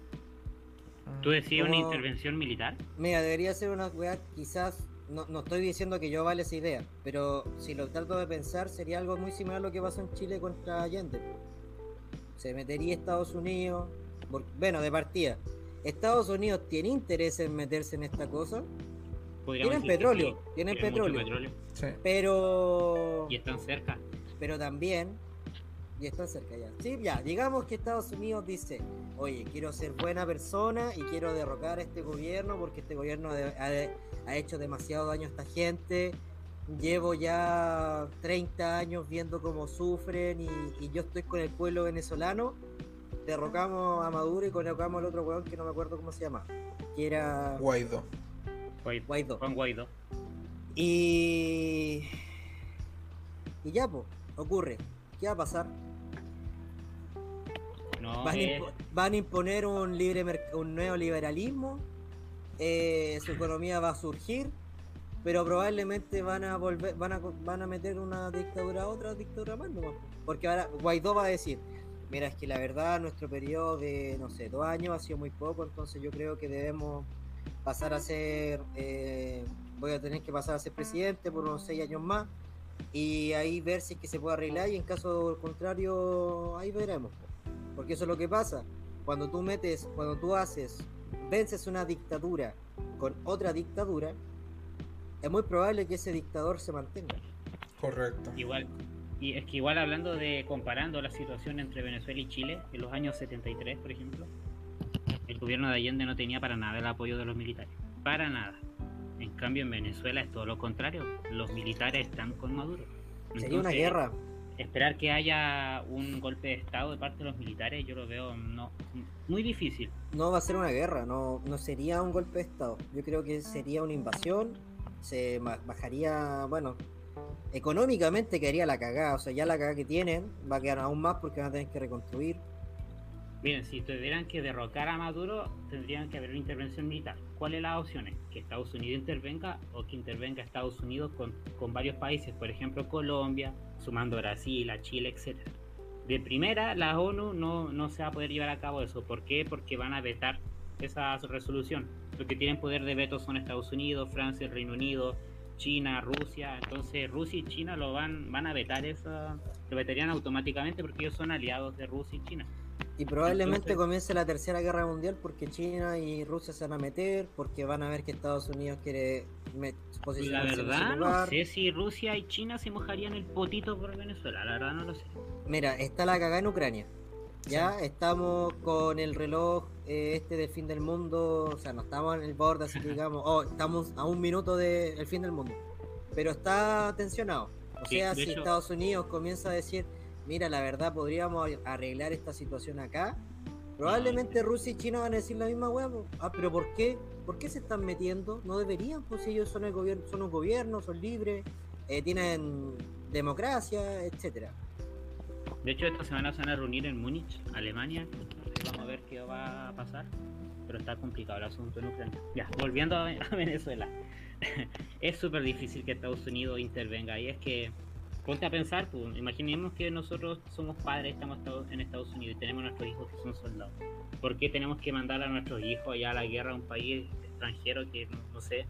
C: ¿Tú decías una intervención militar?
B: Mira, debería ser una weá, quizás, no, no estoy diciendo que yo vale esa idea, pero si lo trato de pensar, sería algo muy similar a lo que pasó en Chile contra Allende. Se metería Estados Unidos, por- bueno, de partida. ¿Estados Unidos tiene interés en meterse en esta cosa?
C: Podríamos
B: Tienen petróleo,
C: sí,
B: tienen
C: tienen mucho
B: petróleo,
A: Sí.
B: pero...
C: Y están cerca.
B: pero también, y está cerca ya. Sí, ya, digamos que Estados Unidos dice, oye, quiero ser buena persona y quiero derrocar a este gobierno porque este gobierno ha, ha hecho demasiado daño a esta gente. Llevo ya 30 años viendo cómo sufren y, y yo estoy con el pueblo venezolano. Derrocamos a Maduro y colocamos al otro weón que no me acuerdo cómo se llama. Que era
A: Guaidó.
C: Guaidó.
B: Guaidó.
C: Juan Guaidó.
B: Y. Y ya, pues, ocurre. ¿Qué va a pasar?
C: No,
B: Van, a
C: eh,
B: van a imponer un libre un neoliberalismo, eh, su economía va a surgir, pero probablemente van a volver, van a, van a meter una dictadura a otra dictadura más nomás. Porque ahora Guaidó va a decir, mira, es que la verdad nuestro periodo de, no sé, dos años ha sido muy poco, entonces yo creo que debemos pasar a ser, eh, voy a tener que pasar a ser presidente por unos seis años más y ahí ver si es que se puede arreglar y en caso contrario ahí veremos. po. Porque eso es lo que pasa. Cuando tú metes, cuando tú haces, vences una dictadura con otra dictadura, es muy probable que ese dictador se mantenga.
A: Correcto.
C: igual. Y es que igual hablando de comparando la situación entre Venezuela y Chile, en los años 73, por ejemplo, gobierno de Allende no tenía para nada el apoyo de los militares. Para nada. En cambio, en Venezuela es todo lo contrario. Los militares están con Maduro.
B: Sería una
C: Entonces,
B: guerra.
C: Esperar que haya un golpe de Estado de parte de los militares, yo lo veo no muy difícil.
B: No va a ser una guerra, no, no sería un golpe de Estado. Yo creo que sería una invasión, se bajaría, bueno, económicamente quedaría la cagada. O sea, ya la cagada que tienen va a quedar aún más porque van a tener que reconstruir.
C: Miren, si tuvieran que derrocar a Maduro, tendrían que haber una intervención militar. ¿Cuáles las opciones? Que Estados Unidos intervenga o que intervenga Estados Unidos con, con varios países, por ejemplo Colombia, sumando Brasil, a Chile, etcétera. De primera, la ONU no, no se va a poder llevar a cabo eso. ¿Por qué? Porque van a vetar esa resolución. Los que tienen poder de veto son Estados Unidos, Francia, Reino Unido, China, Rusia. Entonces Rusia y China lo van, van a vetar eso, lo vetarían automáticamente porque ellos son aliados de Rusia y China.
B: Y probablemente
C: Entonces-
B: comience la tercera guerra mundial porque China y Rusia se van a meter, porque van a ver que Estados Unidos quiere
C: La
B: posicionarse en
C: verdad, no sé si Rusia y China se mojarían el potito por Venezuela. La verdad, no lo sé.
B: Mira, está la cagada en Ucrania. Ya estamos con el reloj eh, este del fin del mundo, o sea, no estamos en el borde, así que digamos, oh, estamos a un minuto del fin del mundo. Pero está tensionado. O
C: Sí,
B: sea,
C: de
B: si
C: hecho-
B: Estados Unidos comienza a decir, mira, la verdad podríamos arreglar esta situación acá, probablemente Rusia y China van a decir la misma hueá. po. Ah, pero ¿por qué? ¿Por qué se están metiendo? No deberían, pues si ellos son el gobierno, son un gobierno, son libres, eh, tienen democracia, etcétera.
C: De hecho, esta semana se van a reunir en Múnich, Alemania. Vamos a ver qué va a pasar. Pero está complicado el asunto en Ucrania. Ya, volviendo a Venezuela. es súper difícil que Estados Unidos intervenga. Y es que, ponte a pensar, pues, imaginemos que nosotros somos padres, estamos en Estados Unidos y tenemos nuestros hijos que son soldados. ¿Por qué tenemos que mandar a nuestros hijos allá a la guerra a un país extranjero que, no, no sé,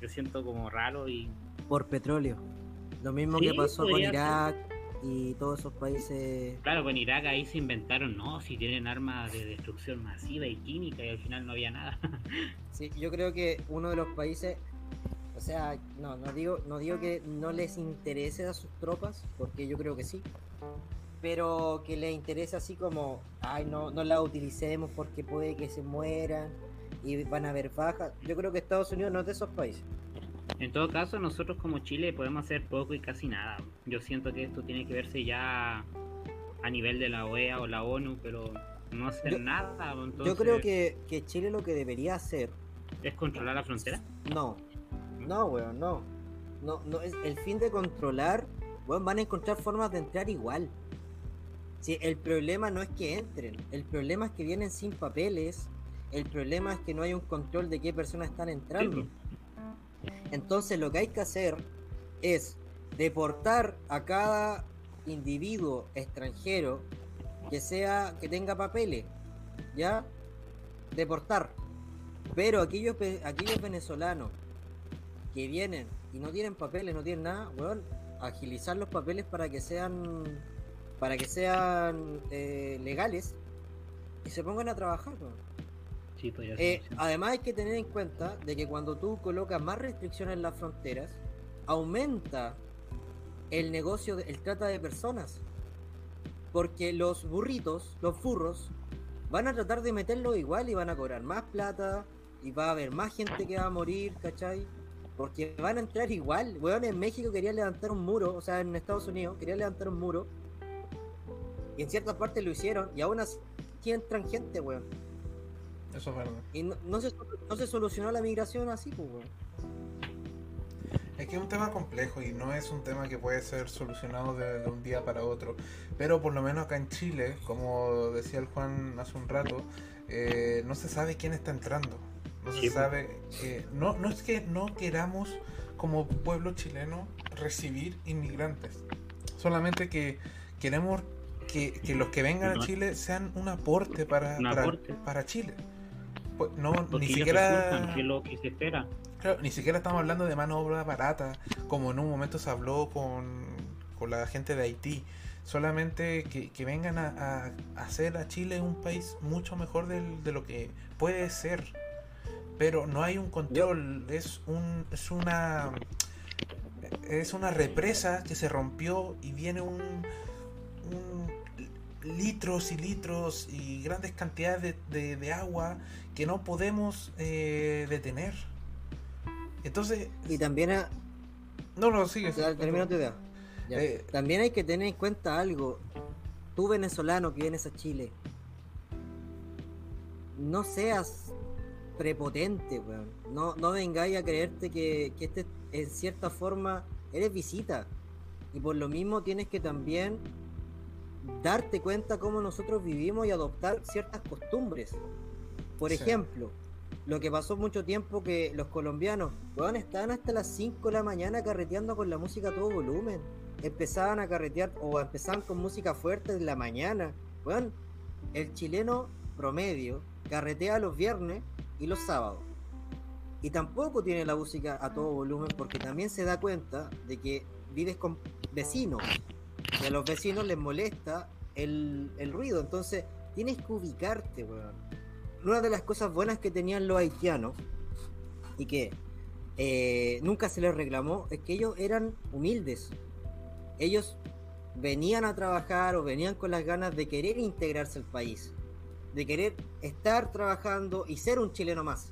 C: yo siento como raro y
B: Por petróleo. Lo mismo
C: Sí,
B: que pasó con Irak y todos esos países.
C: Claro, con Irak ahí se inventaron, no, si tienen armas de destrucción masiva y química y al final no había nada.
B: Sí, yo creo que uno de los países, sea, no, no digo, no digo que no les interese a sus tropas, porque yo creo que sí, pero que les interese así como, ay, no, no la utilicemos porque puede que se mueran y van a haber bajas. Yo creo que Estados Unidos no es de esos países.
C: En todo caso, nosotros como Chile podemos hacer poco y casi nada. Yo siento que esto tiene que verse ya a nivel de la OEA o la ONU, pero no hacer
B: Yo-
C: nada.
B: Yo creo que, que Chile lo que debería hacer
C: ¿Es controlar la frontera?
B: No, no, weón, no. No, no es el fin de controlar, weón, van a encontrar formas de entrar igual. Si el problema no es que entren, el problema es que vienen sin papeles, el problema es que no hay un control de qué personas están entrando.
C: Sí,
B: Entonces lo que hay que hacer es deportar a cada individuo extranjero que sea que tenga papeles, ¿ya? Deportar. Pero aquellos aquellos venezolanos que vienen y no tienen papeles, no tienen nada, weón, agilizar los papeles para que sean para que sean eh, legales y se pongan a trabajar, weón.
C: Sí, podría ser
B: Eh, además hay que tener en cuenta de que cuando tú colocas más restricciones en las fronteras, aumenta el negocio, de- el trata de personas. Porque los burritos, los furros, van a tratar de meterlo igual y van a cobrar más plata y va a haber más gente que va a morir, ¿cachai? Porque van a entrar igual. Weón, en México quería levantar un muro, o sea, en Estados Unidos quería levantar un muro. Y en ciertas partes lo hicieron y aún así entran gente, weón.
A: Eso es verdad.
B: Y no, no se, no se solucionó la migración así, pues, weón.
A: Es que es un tema complejo y no es un tema que puede ser solucionado de, de un día para otro. Pero por lo menos acá en Chile, como decía el Juan hace un rato, eh, no se sabe quién está entrando. No se
C: pues.
A: sabe. eh, no, no es que no queramos como pueblo chileno recibir inmigrantes. Solamente que queremos que, que los que vengan a. Chile sean un aporte para,
C: Un
A: para,
C: aporte.
A: para Chile. Pues no,
C: Porque
A: ni siquiera.
C: que lo que se espera.
A: Claro, ni siquiera estamos hablando de mano de obra barata, como en un momento se habló con, con la gente de Haití. Solamente que, que vengan a, a- a hacer a Chile un país mucho mejor del- de lo que puede ser. Pero no hay un control, es un es una es una represa que se rompió y viene un, un litros y litros y grandes cantidades de, de- de agua que no podemos eh, detener. Entonces,
B: Y también, a-
A: no, no, sigue.
B: o sea, termino tu idea.
A: Eh,
B: También hay que tener en cuenta algo. Tú venezolano que vienes a Chile, no seas prepotente, weón. No, no vengáis a creerte que, que este, en cierta forma, eres visita. Y por lo mismo tienes que también darte cuenta cómo nosotros vivimos y adoptar ciertas costumbres. Por
A: Sí.
B: ejemplo, lo que pasó mucho tiempo que los colombianos, weón, estaban hasta las 5 de la mañana carreteando con la música a todo volumen. Empezaban a carretear o empezaban con música fuerte en la mañana. Weón, el chileno promedio carretea los viernes y los sábados. Y tampoco tiene la música a todo volumen porque también se da cuenta de que vives con vecinos. Y a los vecinos les molesta el, el ruido. Entonces tienes que ubicarte, weón. Una de las cosas buenas que tenían los haitianos y que eh, nunca se les reclamó es que ellos eran humildes. Ellos venían a trabajar o venían con las ganas de querer integrarse al país, de querer estar trabajando y ser un chileno más.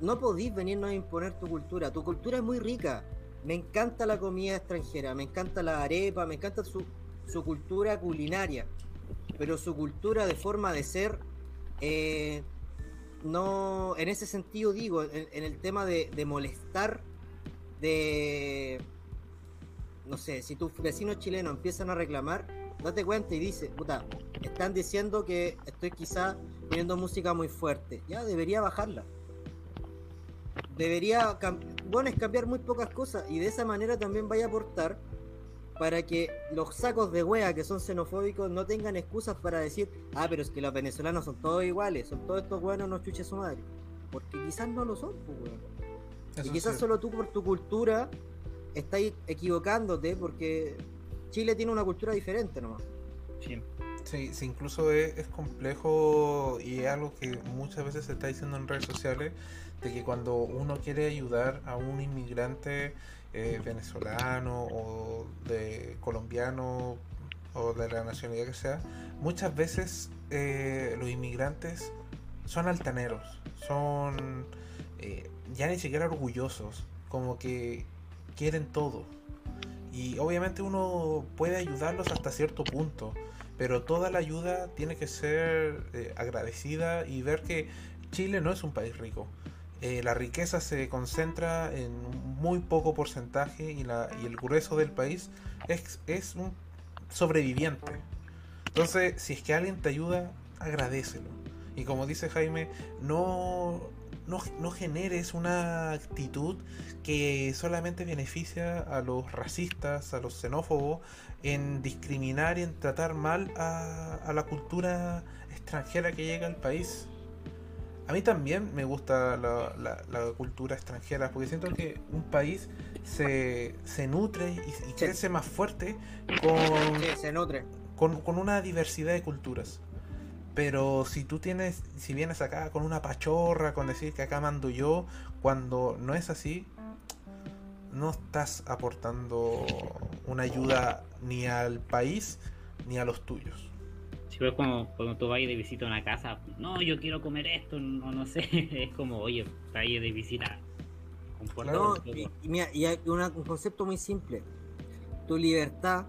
B: No podís venirnos a imponer tu cultura. Tu cultura es muy rica. Me encanta la comida extranjera, me encanta la arepa, me encanta su, su cultura culinaria. Pero su cultura de forma de ser, eh, no, en ese sentido digo, en, en el tema de, de molestar, de, no sé, si tus vecinos chilenos empiezan a reclamar, date cuenta y dice, puta, están diciendo que estoy quizá poniendo música muy fuerte. Ya debería bajarla. Debería, bueno, es cambiar muy pocas cosas y de esa manera también vaya a aportar para que los sacos de wea que son xenofóbicos no tengan excusas para decir, ah, pero es que los venezolanos son todos iguales, son todos estos buenos, no chuches su madre. Porque quizás no lo son, pues, weón. Y quizás
A: sí.
B: solo tú por tu cultura estáis equivocándote porque Chile tiene una cultura diferente nomás.
C: Sí.
A: Sí, sí, incluso es, es complejo y es algo que muchas veces se está diciendo en redes sociales, de que cuando uno quiere ayudar a un inmigrante eh, venezolano o de colombiano o de la nacionalidad que sea, muchas veces eh, los inmigrantes son altaneros, son eh, ya ni siquiera orgullosos, como que quieren todo. Y obviamente uno puede ayudarlos hasta cierto punto, pero toda la ayuda tiene que ser eh, agradecida y ver que Chile no es un país rico. Eh, la riqueza se concentra en muy poco porcentaje y, la, y el grueso del país es, es un sobreviviente. Entonces, si es que alguien te ayuda, agradecelo. Y como dice Jaime, no, no, no generes una actitud que solamente beneficia a los racistas, a los xenófobos, en discriminar y en tratar mal a, a la cultura extranjera que llega al país. A mí también me gusta la, la- la cultura extranjera, porque siento que un país se, se nutre y, y crece más fuerte con,
B: Sí, se nutre.
A: con, con una diversidad de culturas. Pero si tú tienes, si vienes acá con una pachorra, con decir que acá mando yo, cuando no es así, no estás aportando una ayuda ni al país ni a los tuyos.
C: Si ves como cuando tú vas de visita a una casa, no, yo quiero comer esto, no, no sé, es como, oye, está ahí de visita. poco.
B: y, y mira, y hay una- un concepto muy simple. Tu libertad,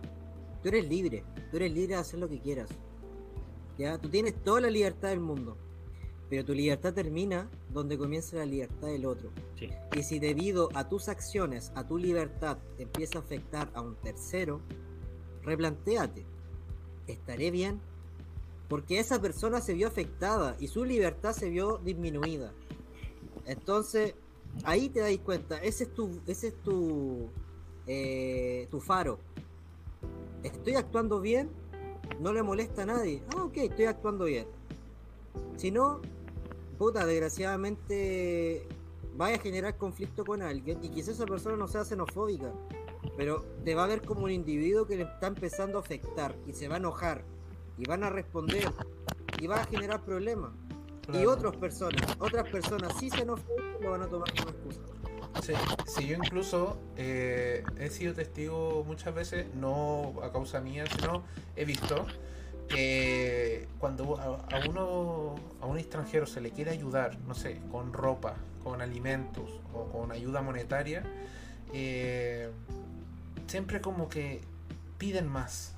B: tú eres libre, tú eres libre de hacer lo que quieras. ¿Ya? Tú tienes toda la libertad del mundo, pero tu libertad termina donde comienza la libertad del otro.
C: Sí.
B: Y si debido a tus acciones, a tu libertad, te empieza a afectar a un tercero, replantéate. ¿Estaré bien? Porque esa persona se vio afectada y su libertad se vio disminuida. Entonces, ahí te das cuenta, ese es tu, ese es tu, eh, tu faro. ¿Estoy actuando bien? ¿No le molesta a nadie? Ah, ok, estoy actuando bien. Si no, puta, desgraciadamente vaya a generar conflicto con alguien y quizás esa persona no sea xenofóbica, pero te va a ver como un individuo que le está empezando a afectar y se va a enojar y van a responder y va a generar problemas. Y otras personas, otras personas sí xenofóbicas lo van a tomar como excusa.
A: Sí, sí, yo incluso eh, he sido testigo muchas veces, no a causa mía, sino he visto que cuando a, uno a un extranjero se le quiere ayudar, no sé, con ropa, con alimentos o con ayuda monetaria, eh, siempre como que piden más.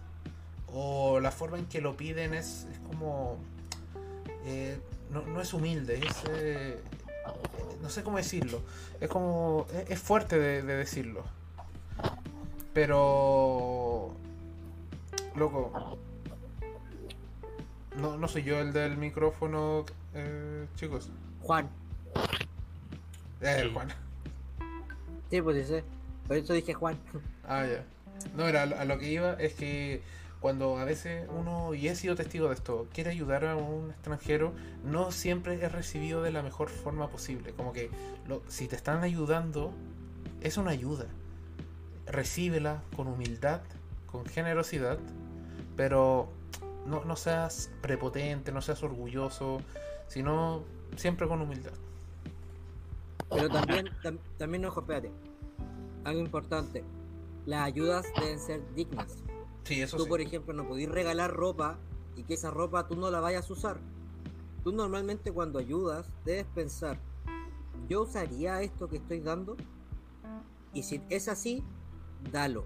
A: O la forma en que lo piden es, es como... eh, no, no es humilde, es... eh, no sé cómo decirlo. Es como. Es, es fuerte de, de decirlo. Pero. Loco. No, no soy yo el del micrófono, eh, chicos.
B: Juan,
A: Eh,
C: Sí.
A: Juan.
B: sí, pues sí sé. Por eso dije Juan.
A: Ah, ya. No, era a lo que iba es que cuando a veces uno, y he sido testigo de esto, quiere ayudar a un extranjero, no siempre es recibido de la mejor forma posible. Como que lo- si te están ayudando, es una ayuda. Recíbela con humildad, con generosidad, pero no, no seas prepotente, no seas orgulloso, sino siempre con humildad.
B: Pero también, tam- también, ojo, espérate. Algo importante. Las ayudas deben ser dignas.
A: Sí, eso
B: Tú,
A: sí.
B: por ejemplo, no podés regalar ropa y que esa ropa tú no la vayas a usar. Tú normalmente cuando ayudas debes pensar, ¿yo usaría esto que estoy dando? Y si es así, dalo.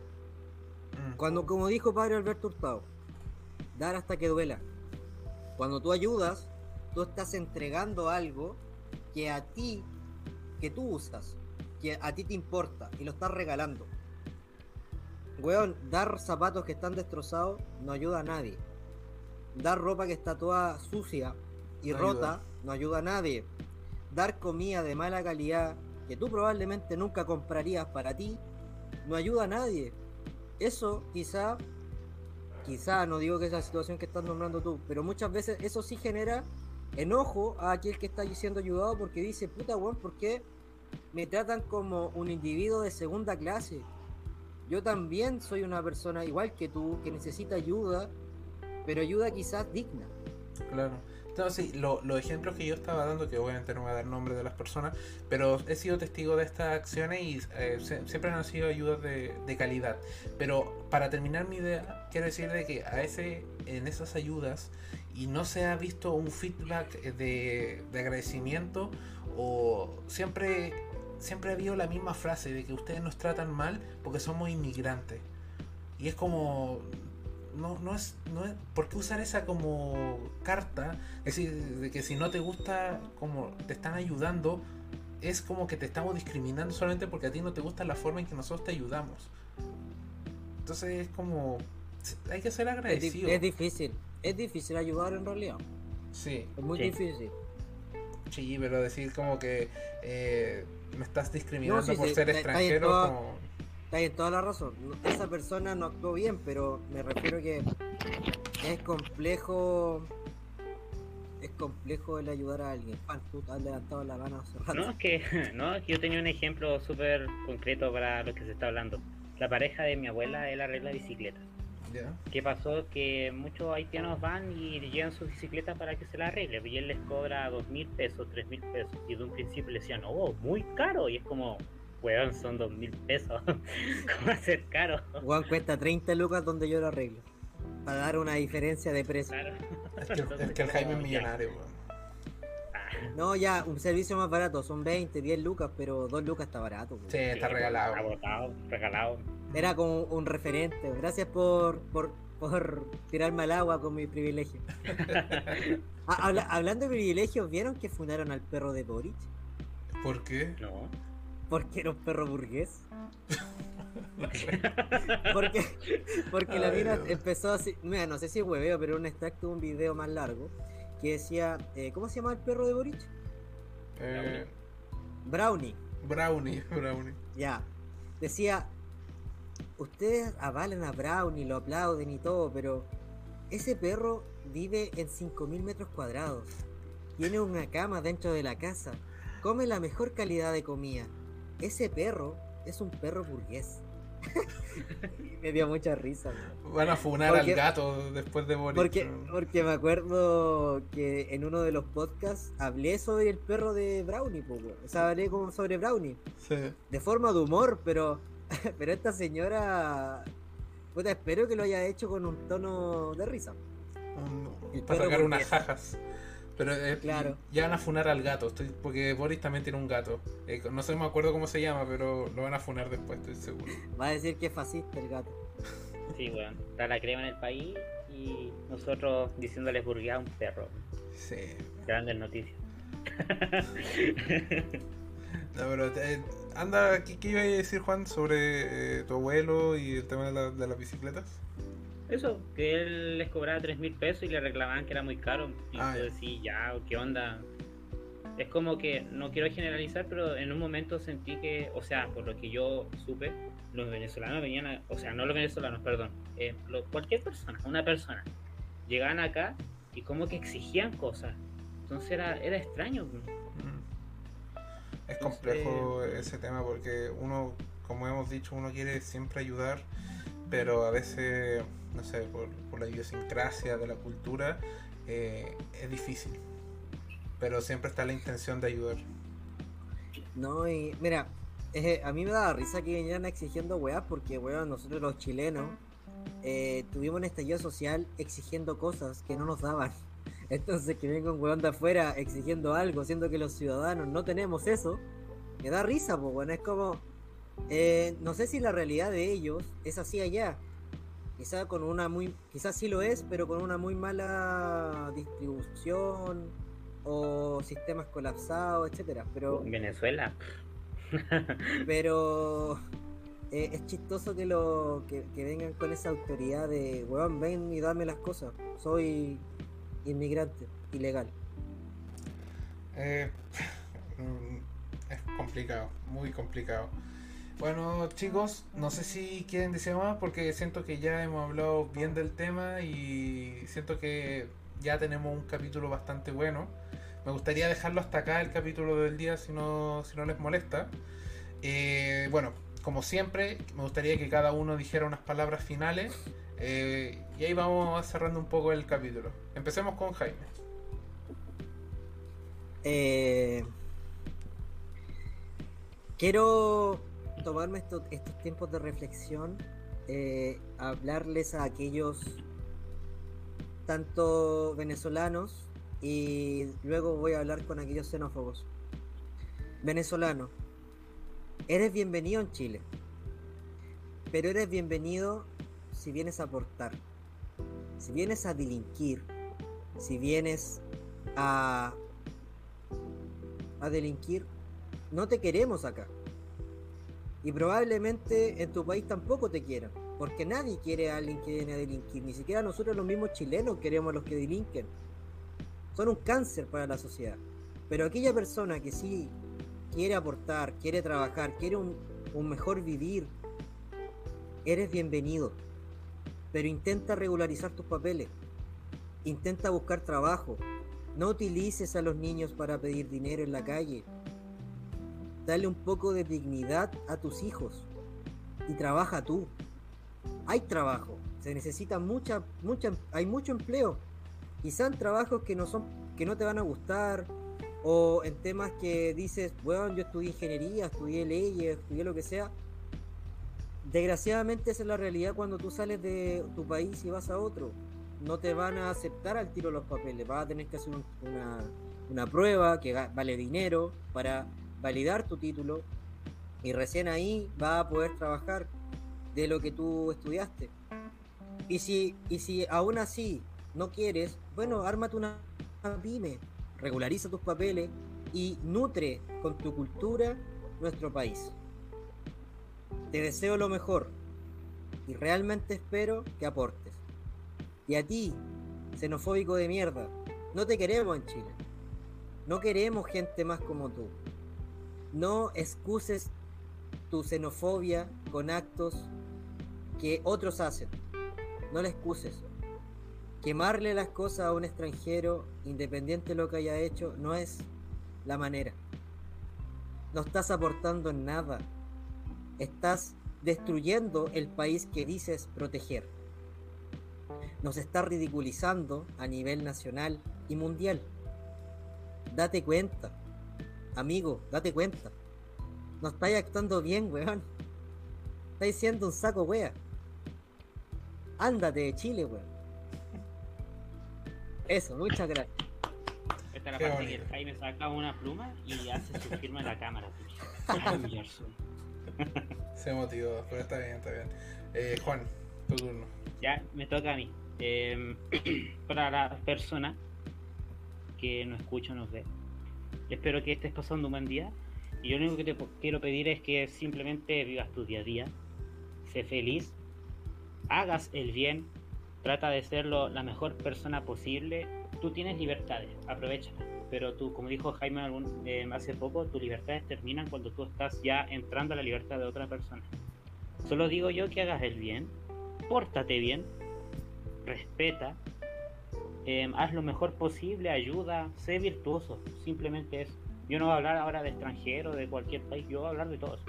A: Mm.
B: Cuando, como dijo Padre Alberto Hurtado, dar hasta que duela. Cuando tú ayudas, tú estás entregando algo que a ti, que tú usas, que a ti te importa y lo estás regalando. Weón, dar zapatos que están destrozados no ayuda a nadie. Dar ropa que está toda sucia y
A: No
B: rota
A: ayuda.
B: no ayuda a nadie. Dar comida de mala calidad que tú probablemente nunca comprarías para ti no ayuda a nadie. Eso quizá, quizá, no digo que es la situación que estás nombrando tú, pero muchas veces eso sí genera enojo a aquel que está siendo ayudado porque dice, puta weón, ¿por qué me tratan como un individuo de segunda clase? Yo también soy una persona igual que tú, que necesita ayuda, pero ayuda quizás digna.
A: Claro. No, sí, lo- los ejemplos que yo estaba dando, que obviamente no voy a dar nombre de las personas, pero he sido testigo de estas acciones y eh, se- siempre han sido ayudas de, de calidad. Pero para terminar mi idea, quiero decir de que a ese, en esas ayudas y no se ha visto un feedback de, de agradecimiento o siempre, siempre ha habido la misma frase de que ustedes nos tratan mal porque somos inmigrantes. Y es como, no, no es, no es, ¿por qué usar esa como carta? Es decir, de que si no te gusta como te están ayudando, es como que te estamos discriminando solamente porque a ti no te gusta la forma en que nosotros te ayudamos. Entonces es como, hay que ser agradecido.
B: es difícil. Es difícil ayudar en realidad.
A: Sí,
B: Es muy
C: Sí.
B: difícil.
A: sí, pero decir como que eh, me estás discriminando
B: sí,
A: por
B: sí,
A: ser extranjero,
B: toda-
A: como...
B: Está en toda la razón. Esa persona no actuó bien, pero me refiero que es complejo. Es complejo el ayudar a alguien. Juan, tú has levantado la mano hace rato.
C: No, es que, no, es que yo tenía un ejemplo súper concreto para lo que se está hablando. La pareja de mi abuela, él arregla bicicletas. ¿Qué pasó? Que muchos haitianos van y llevan sus bicicletas para que se la arregle. Y él les cobra dos mil pesos, tres mil pesos. Y de un principio le decían, oh, muy caro. Y es como, weón, son dos mil pesos. ¿Cómo va a ser caro?
B: Juan cuesta 30 lucas donde yo lo arreglo. Para dar una diferencia de precio.
C: Claro.
A: Es que,
C: Entonces,
A: es que el Jaime es millonario, weón.
B: No, ya, un servicio más barato. Son 20, 10 lucas, pero 2 lucas está barato. po.
A: Sí, está regalado.
C: Agotado, regalado.
B: Era como un referente. Gracias por, por, por tirarme al agua con mi privilegio. Ah, habla- hablando de privilegios, ¿vieron que fundaron al perro de Boric?
A: ¿Por qué?
C: No.
B: Porque era un perro burgués. Porque, porque la mina empezó así. Mira, no sé si es hueveo, pero un extracto de un video más largo que decía: eh, ¿Cómo se llama el perro de Boric?
A: Eh,
B: Brownie.
A: brownie, brownie.
B: Ya. Decía: Ustedes avalan a Brownie, lo aplauden y todo, pero ese perro vive en 5.000 metros cuadrados. Tiene una cama dentro de la casa. Come la mejor calidad de comida. Ese perro es un perro burgués. Y me dio mucha risa. ¿no?
A: Van a funar
B: Porque-
A: al gato después de morir.
B: Porque, porque me acuerdo que en uno de los podcasts hablé sobre el perro de Brownie, po, o sea, hablé como sobre Brownie,
A: Sí.
B: de forma de humor, pero, pero esta señora, puta, espero que lo haya hecho con un tono de risa. El
A: para sacar unas jajas. Pero eh,
B: Claro.
A: ya van a funar al gato, estoy, porque Boris también tiene un gato. Eh, no sé, me acuerdo cómo se llama, pero lo van a funar después, estoy seguro.
B: Va a decir que es fascista el gato.
C: Sí, weón. Está la crema en el país y nosotros diciéndoles burgués a un perro.
A: Sí.
C: Grandes noticias.
A: No, pero eh, anda, ¿qué, qué iba a decir Juan sobre eh, tu abuelo y el tema de, la- de las bicicletas?
C: Eso, que él les cobraba tres mil pesos y le reclamaban que era muy caro. Y
A: Ah,
C: yo
A: ya.
C: decía, ya, ¿qué onda? Es como que, no quiero generalizar, pero en un momento sentí que, o sea, por lo que yo supe, los venezolanos venían, a- o sea, no los venezolanos, perdón, eh, lo- cualquier persona, una persona, llegaban acá y como que exigían cosas. Entonces era, era extraño.
A: Mm. Es complejo ese tema porque uno, como hemos dicho, uno quiere siempre ayudar, pero a veces, no sé, por, la idiosincrasia de la cultura, eh, es difícil. Pero siempre está la intención de ayudar.
B: No, y mira, eh, a mí me daba risa que vinieran exigiendo weas porque, weón, nosotros los chilenos eh, tuvimos un estallido social exigiendo cosas que no nos daban. Entonces que venga un weón de afuera exigiendo algo, siendo que los ciudadanos no tenemos eso, me da risa, pues, bueno, es como, eh, no sé si la realidad de ellos es así allá. Quizá con una muy, quizás sí lo es, pero con una muy mala distribución o sistemas colapsados, etcétera. Pero
C: En Venezuela.
B: pero eh, es chistoso que lo que, que vengan con esa autoridad de, weón, ven y dame las cosas. Soy inmigrante, ilegal.
A: Eh, es complicado, muy complicado. Bueno, chicos, no sé si quieren decir más porque siento que ya hemos hablado bien del tema y siento que ya tenemos un capítulo bastante bueno. Me gustaría dejarlo hasta acá el capítulo del día si no, si no les molesta. Eh, bueno, como siempre, me gustaría que cada uno dijera unas palabras finales eh, y ahí vamos cerrando un poco el capítulo. Empecemos con Jaime.
B: Eh, quiero tomarme estos, tiempos de reflexión, eh, hablarles a aquellos tanto venezolanos y luego voy a hablar con aquellos xenófobos. Venezolano, eres bienvenido en Chile, pero eres bienvenido si vienes a aportar. si vienes a delinquir, si vienes a, a delinquir, no te queremos acá. Y probablemente en tu país tampoco te quieran, porque nadie quiere a alguien que viene a delinquir, ni siquiera nosotros los mismos chilenos queremos a los que delinquen. Son un cáncer para la sociedad. Pero aquella persona que sí quiere aportar, quiere trabajar, quiere un, un mejor vivir, eres bienvenido. Pero intenta regularizar tus papeles. Intenta buscar trabajo. No utilices a los niños para pedir dinero en la calle. Dale un poco de dignidad a tus hijos. Y trabaja tú. Hay trabajo. Se necesita mucha, mucha, hay mucho empleo. Quizás trabajos que no son, que no te van a gustar, o en temas que dices, bueno, yo estudié ingeniería, estudié leyes, estudié lo que sea. Desgraciadamente esa es la realidad cuando tú sales de tu país y vas a otro. No te van a aceptar al tiro los papeles, vas a tener que hacer una, una prueba que vale dinero para validar tu título y recién ahí vas a poder trabajar de lo que tú estudiaste. Y si, y si aún así no quieres, bueno, ármate una pyme, regulariza tus papeles y nutre con tu cultura nuestro país. Te deseo lo mejor y realmente espero que aportes. Y a ti, xenofóbico de mierda, no te queremos en Chile. No queremos gente más como tú. No excuses tu xenofobia con actos que otros hacen. No la excuses quemarle las cosas a un extranjero, independiente de lo que haya hecho, no es la manera. No estás aportando nada. Estás destruyendo el país que dices proteger. Nos está ridiculizando a nivel nacional y mundial. Date cuenta. Amigo, date cuenta. No estáis actuando bien, weón. Estáis siendo un saco, wea. Ándate de Chile, weón. Eso, muchas gracias.
C: Esta es la parte que el Jaime saca una pluma y hace su firma en la cámara.
A: Se motivó, pero está bien, está bien. Eh, Juan, tu turno.
C: Ya, me toca a mí. Eh, para las personas que no escuchan, no ve, espero que estés pasando un buen día. Y yo lo único que te quiero pedir es que simplemente vivas tu día a día, sé feliz, hagas el bien, trata de ser la mejor persona posible. Tú tienes libertades, aprovechalas. Pero tú, como dijo Jaime algún, eh, hace poco, tus libertades terminan cuando tú estás ya entrando a la libertad de otra persona. Solo digo yo que hagas el bien, pórtate bien, respeta, em, haz lo mejor posible, ayuda, sé virtuoso, simplemente eso. Yo no voy a hablar ahora de extranjero, de cualquier país, yo voy a hablar de todos.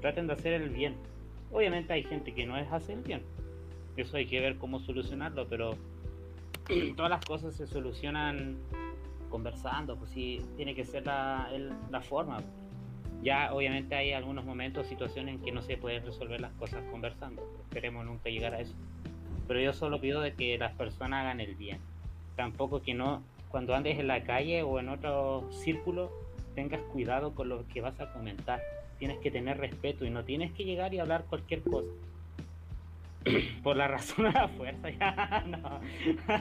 C: Traten de hacer el bien. Obviamente hay gente que no es hacer el bien, eso hay que ver cómo solucionarlo, pero todas las cosas se solucionan conversando, pues sí, tiene que ser la, la forma. Ya obviamente hay algunos momentos, situaciones en que no se pueden resolver las cosas conversando. Esperemos nunca llegar a eso. Pero yo solo pido de que las personas hagan el bien. Tampoco que no, cuando andes en la calle o en otro círculo, tengas cuidado con lo que vas a comentar. Tienes que tener respeto y no tienes que llegar y hablar cualquier cosa. por la razón de la fuerza, ya, no.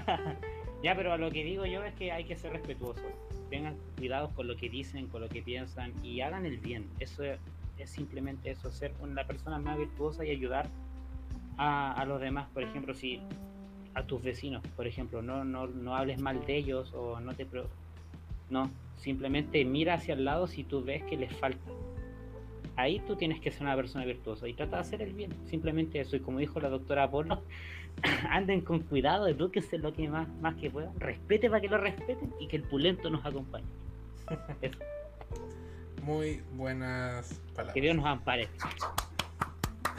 C: ya, pero lo que digo yo es que hay que ser respetuosos. Tengan cuidado con lo que dicen, con lo que piensan y hagan el bien. Eso es, simplemente eso, ser una persona más virtuosa y ayudar a, los demás. Por ejemplo, si a tus vecinos, por ejemplo, no, no, no hables mal de ellos o no te... No, simplemente mira hacia el lado si tú ves que les falta ahí tú tienes que ser una persona virtuosa y trata de hacer el bien. Simplemente eso. Y como dijo la doctora Apolo, anden con cuidado, edúquense lo que más, más que puedan, respete para que lo respeten y que el pulento nos acompañe.
A: Muy buenas palabras.
C: Que Dios nos ampare.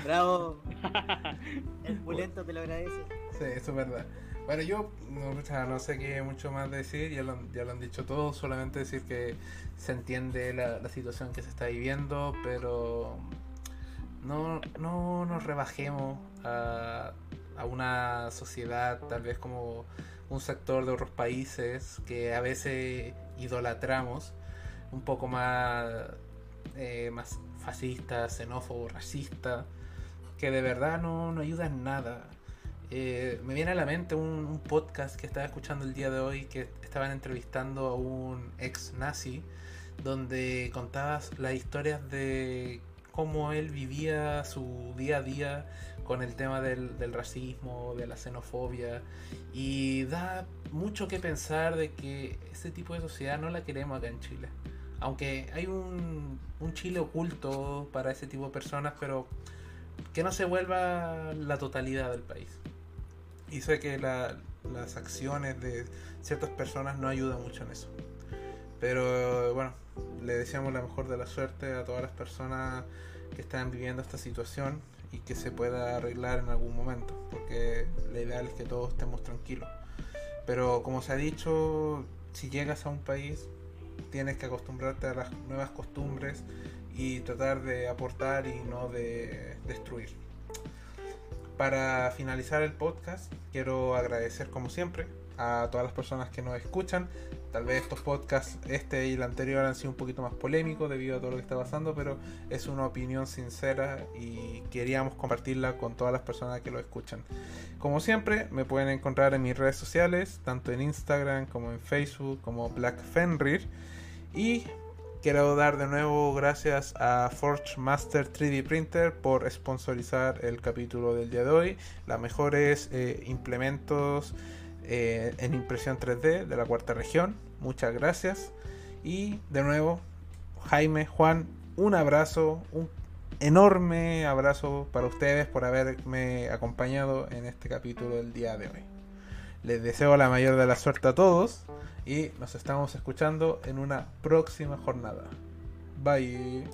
B: Bravo. el pulento te lo agradece.
A: Eso es verdad. Bueno, yo no, sé qué mucho más decir, ya lo, ya lo han dicho todos, solamente decir que se entiende la, situación que se está viviendo, pero no, no nos rebajemos a, a, una sociedad tal vez como un sector de otros países que a veces idolatramos, un poco más, eh, más fascista, xenófobo, racista, que de verdad no, no ayuda en nada eh, me viene a la mente un, podcast que estaba escuchando el día de hoy que estaban entrevistando a un ex nazi donde contabas las historias de cómo él vivía su día a día con el tema del, del racismo, de la xenofobia y da mucho que pensar de que ese tipo de sociedad no la queremos acá en Chile. Aunque hay un, un Chile oculto para ese tipo de personas, pero que no se vuelva la totalidad del país. Sé que la- las acciones de ciertas personas no ayudan mucho en eso. Pero bueno, le deseamos la mejor de la suerte a todas las personas que están viviendo esta situación y que se pueda arreglar en algún momento, porque lo ideal es que todos estemos tranquilos. Pero como se ha dicho, si llegas a un país, tienes que acostumbrarte a las nuevas costumbres y tratar de aportar y no de destruir. Para finalizar el podcast, quiero agradecer como siempre a todas las personas que nos escuchan. Tal vez estos podcasts, este y el anterior, han sido un poquito más polémicos debido a todo lo que está pasando, pero es una opinión sincera y queríamos compartirla con todas las personas que lo escuchan. Como siempre, me pueden encontrar en mis redes sociales, tanto en Instagram como en Facebook, como Black Fenrir. Y quiero dar de nuevo gracias a Forge Master 3D Printer por sponsorizar el capítulo del día de hoy. Los mejores eh, implementos eh, en impresión 3D de la cuarta región. Muchas gracias. Y de nuevo, Jaime, Juan, un abrazo, un enorme abrazo para ustedes por haberme acompañado en este capítulo del día de hoy. Les deseo la mayor de la suerte a todos y nos estamos escuchando en una próxima jornada. Bye.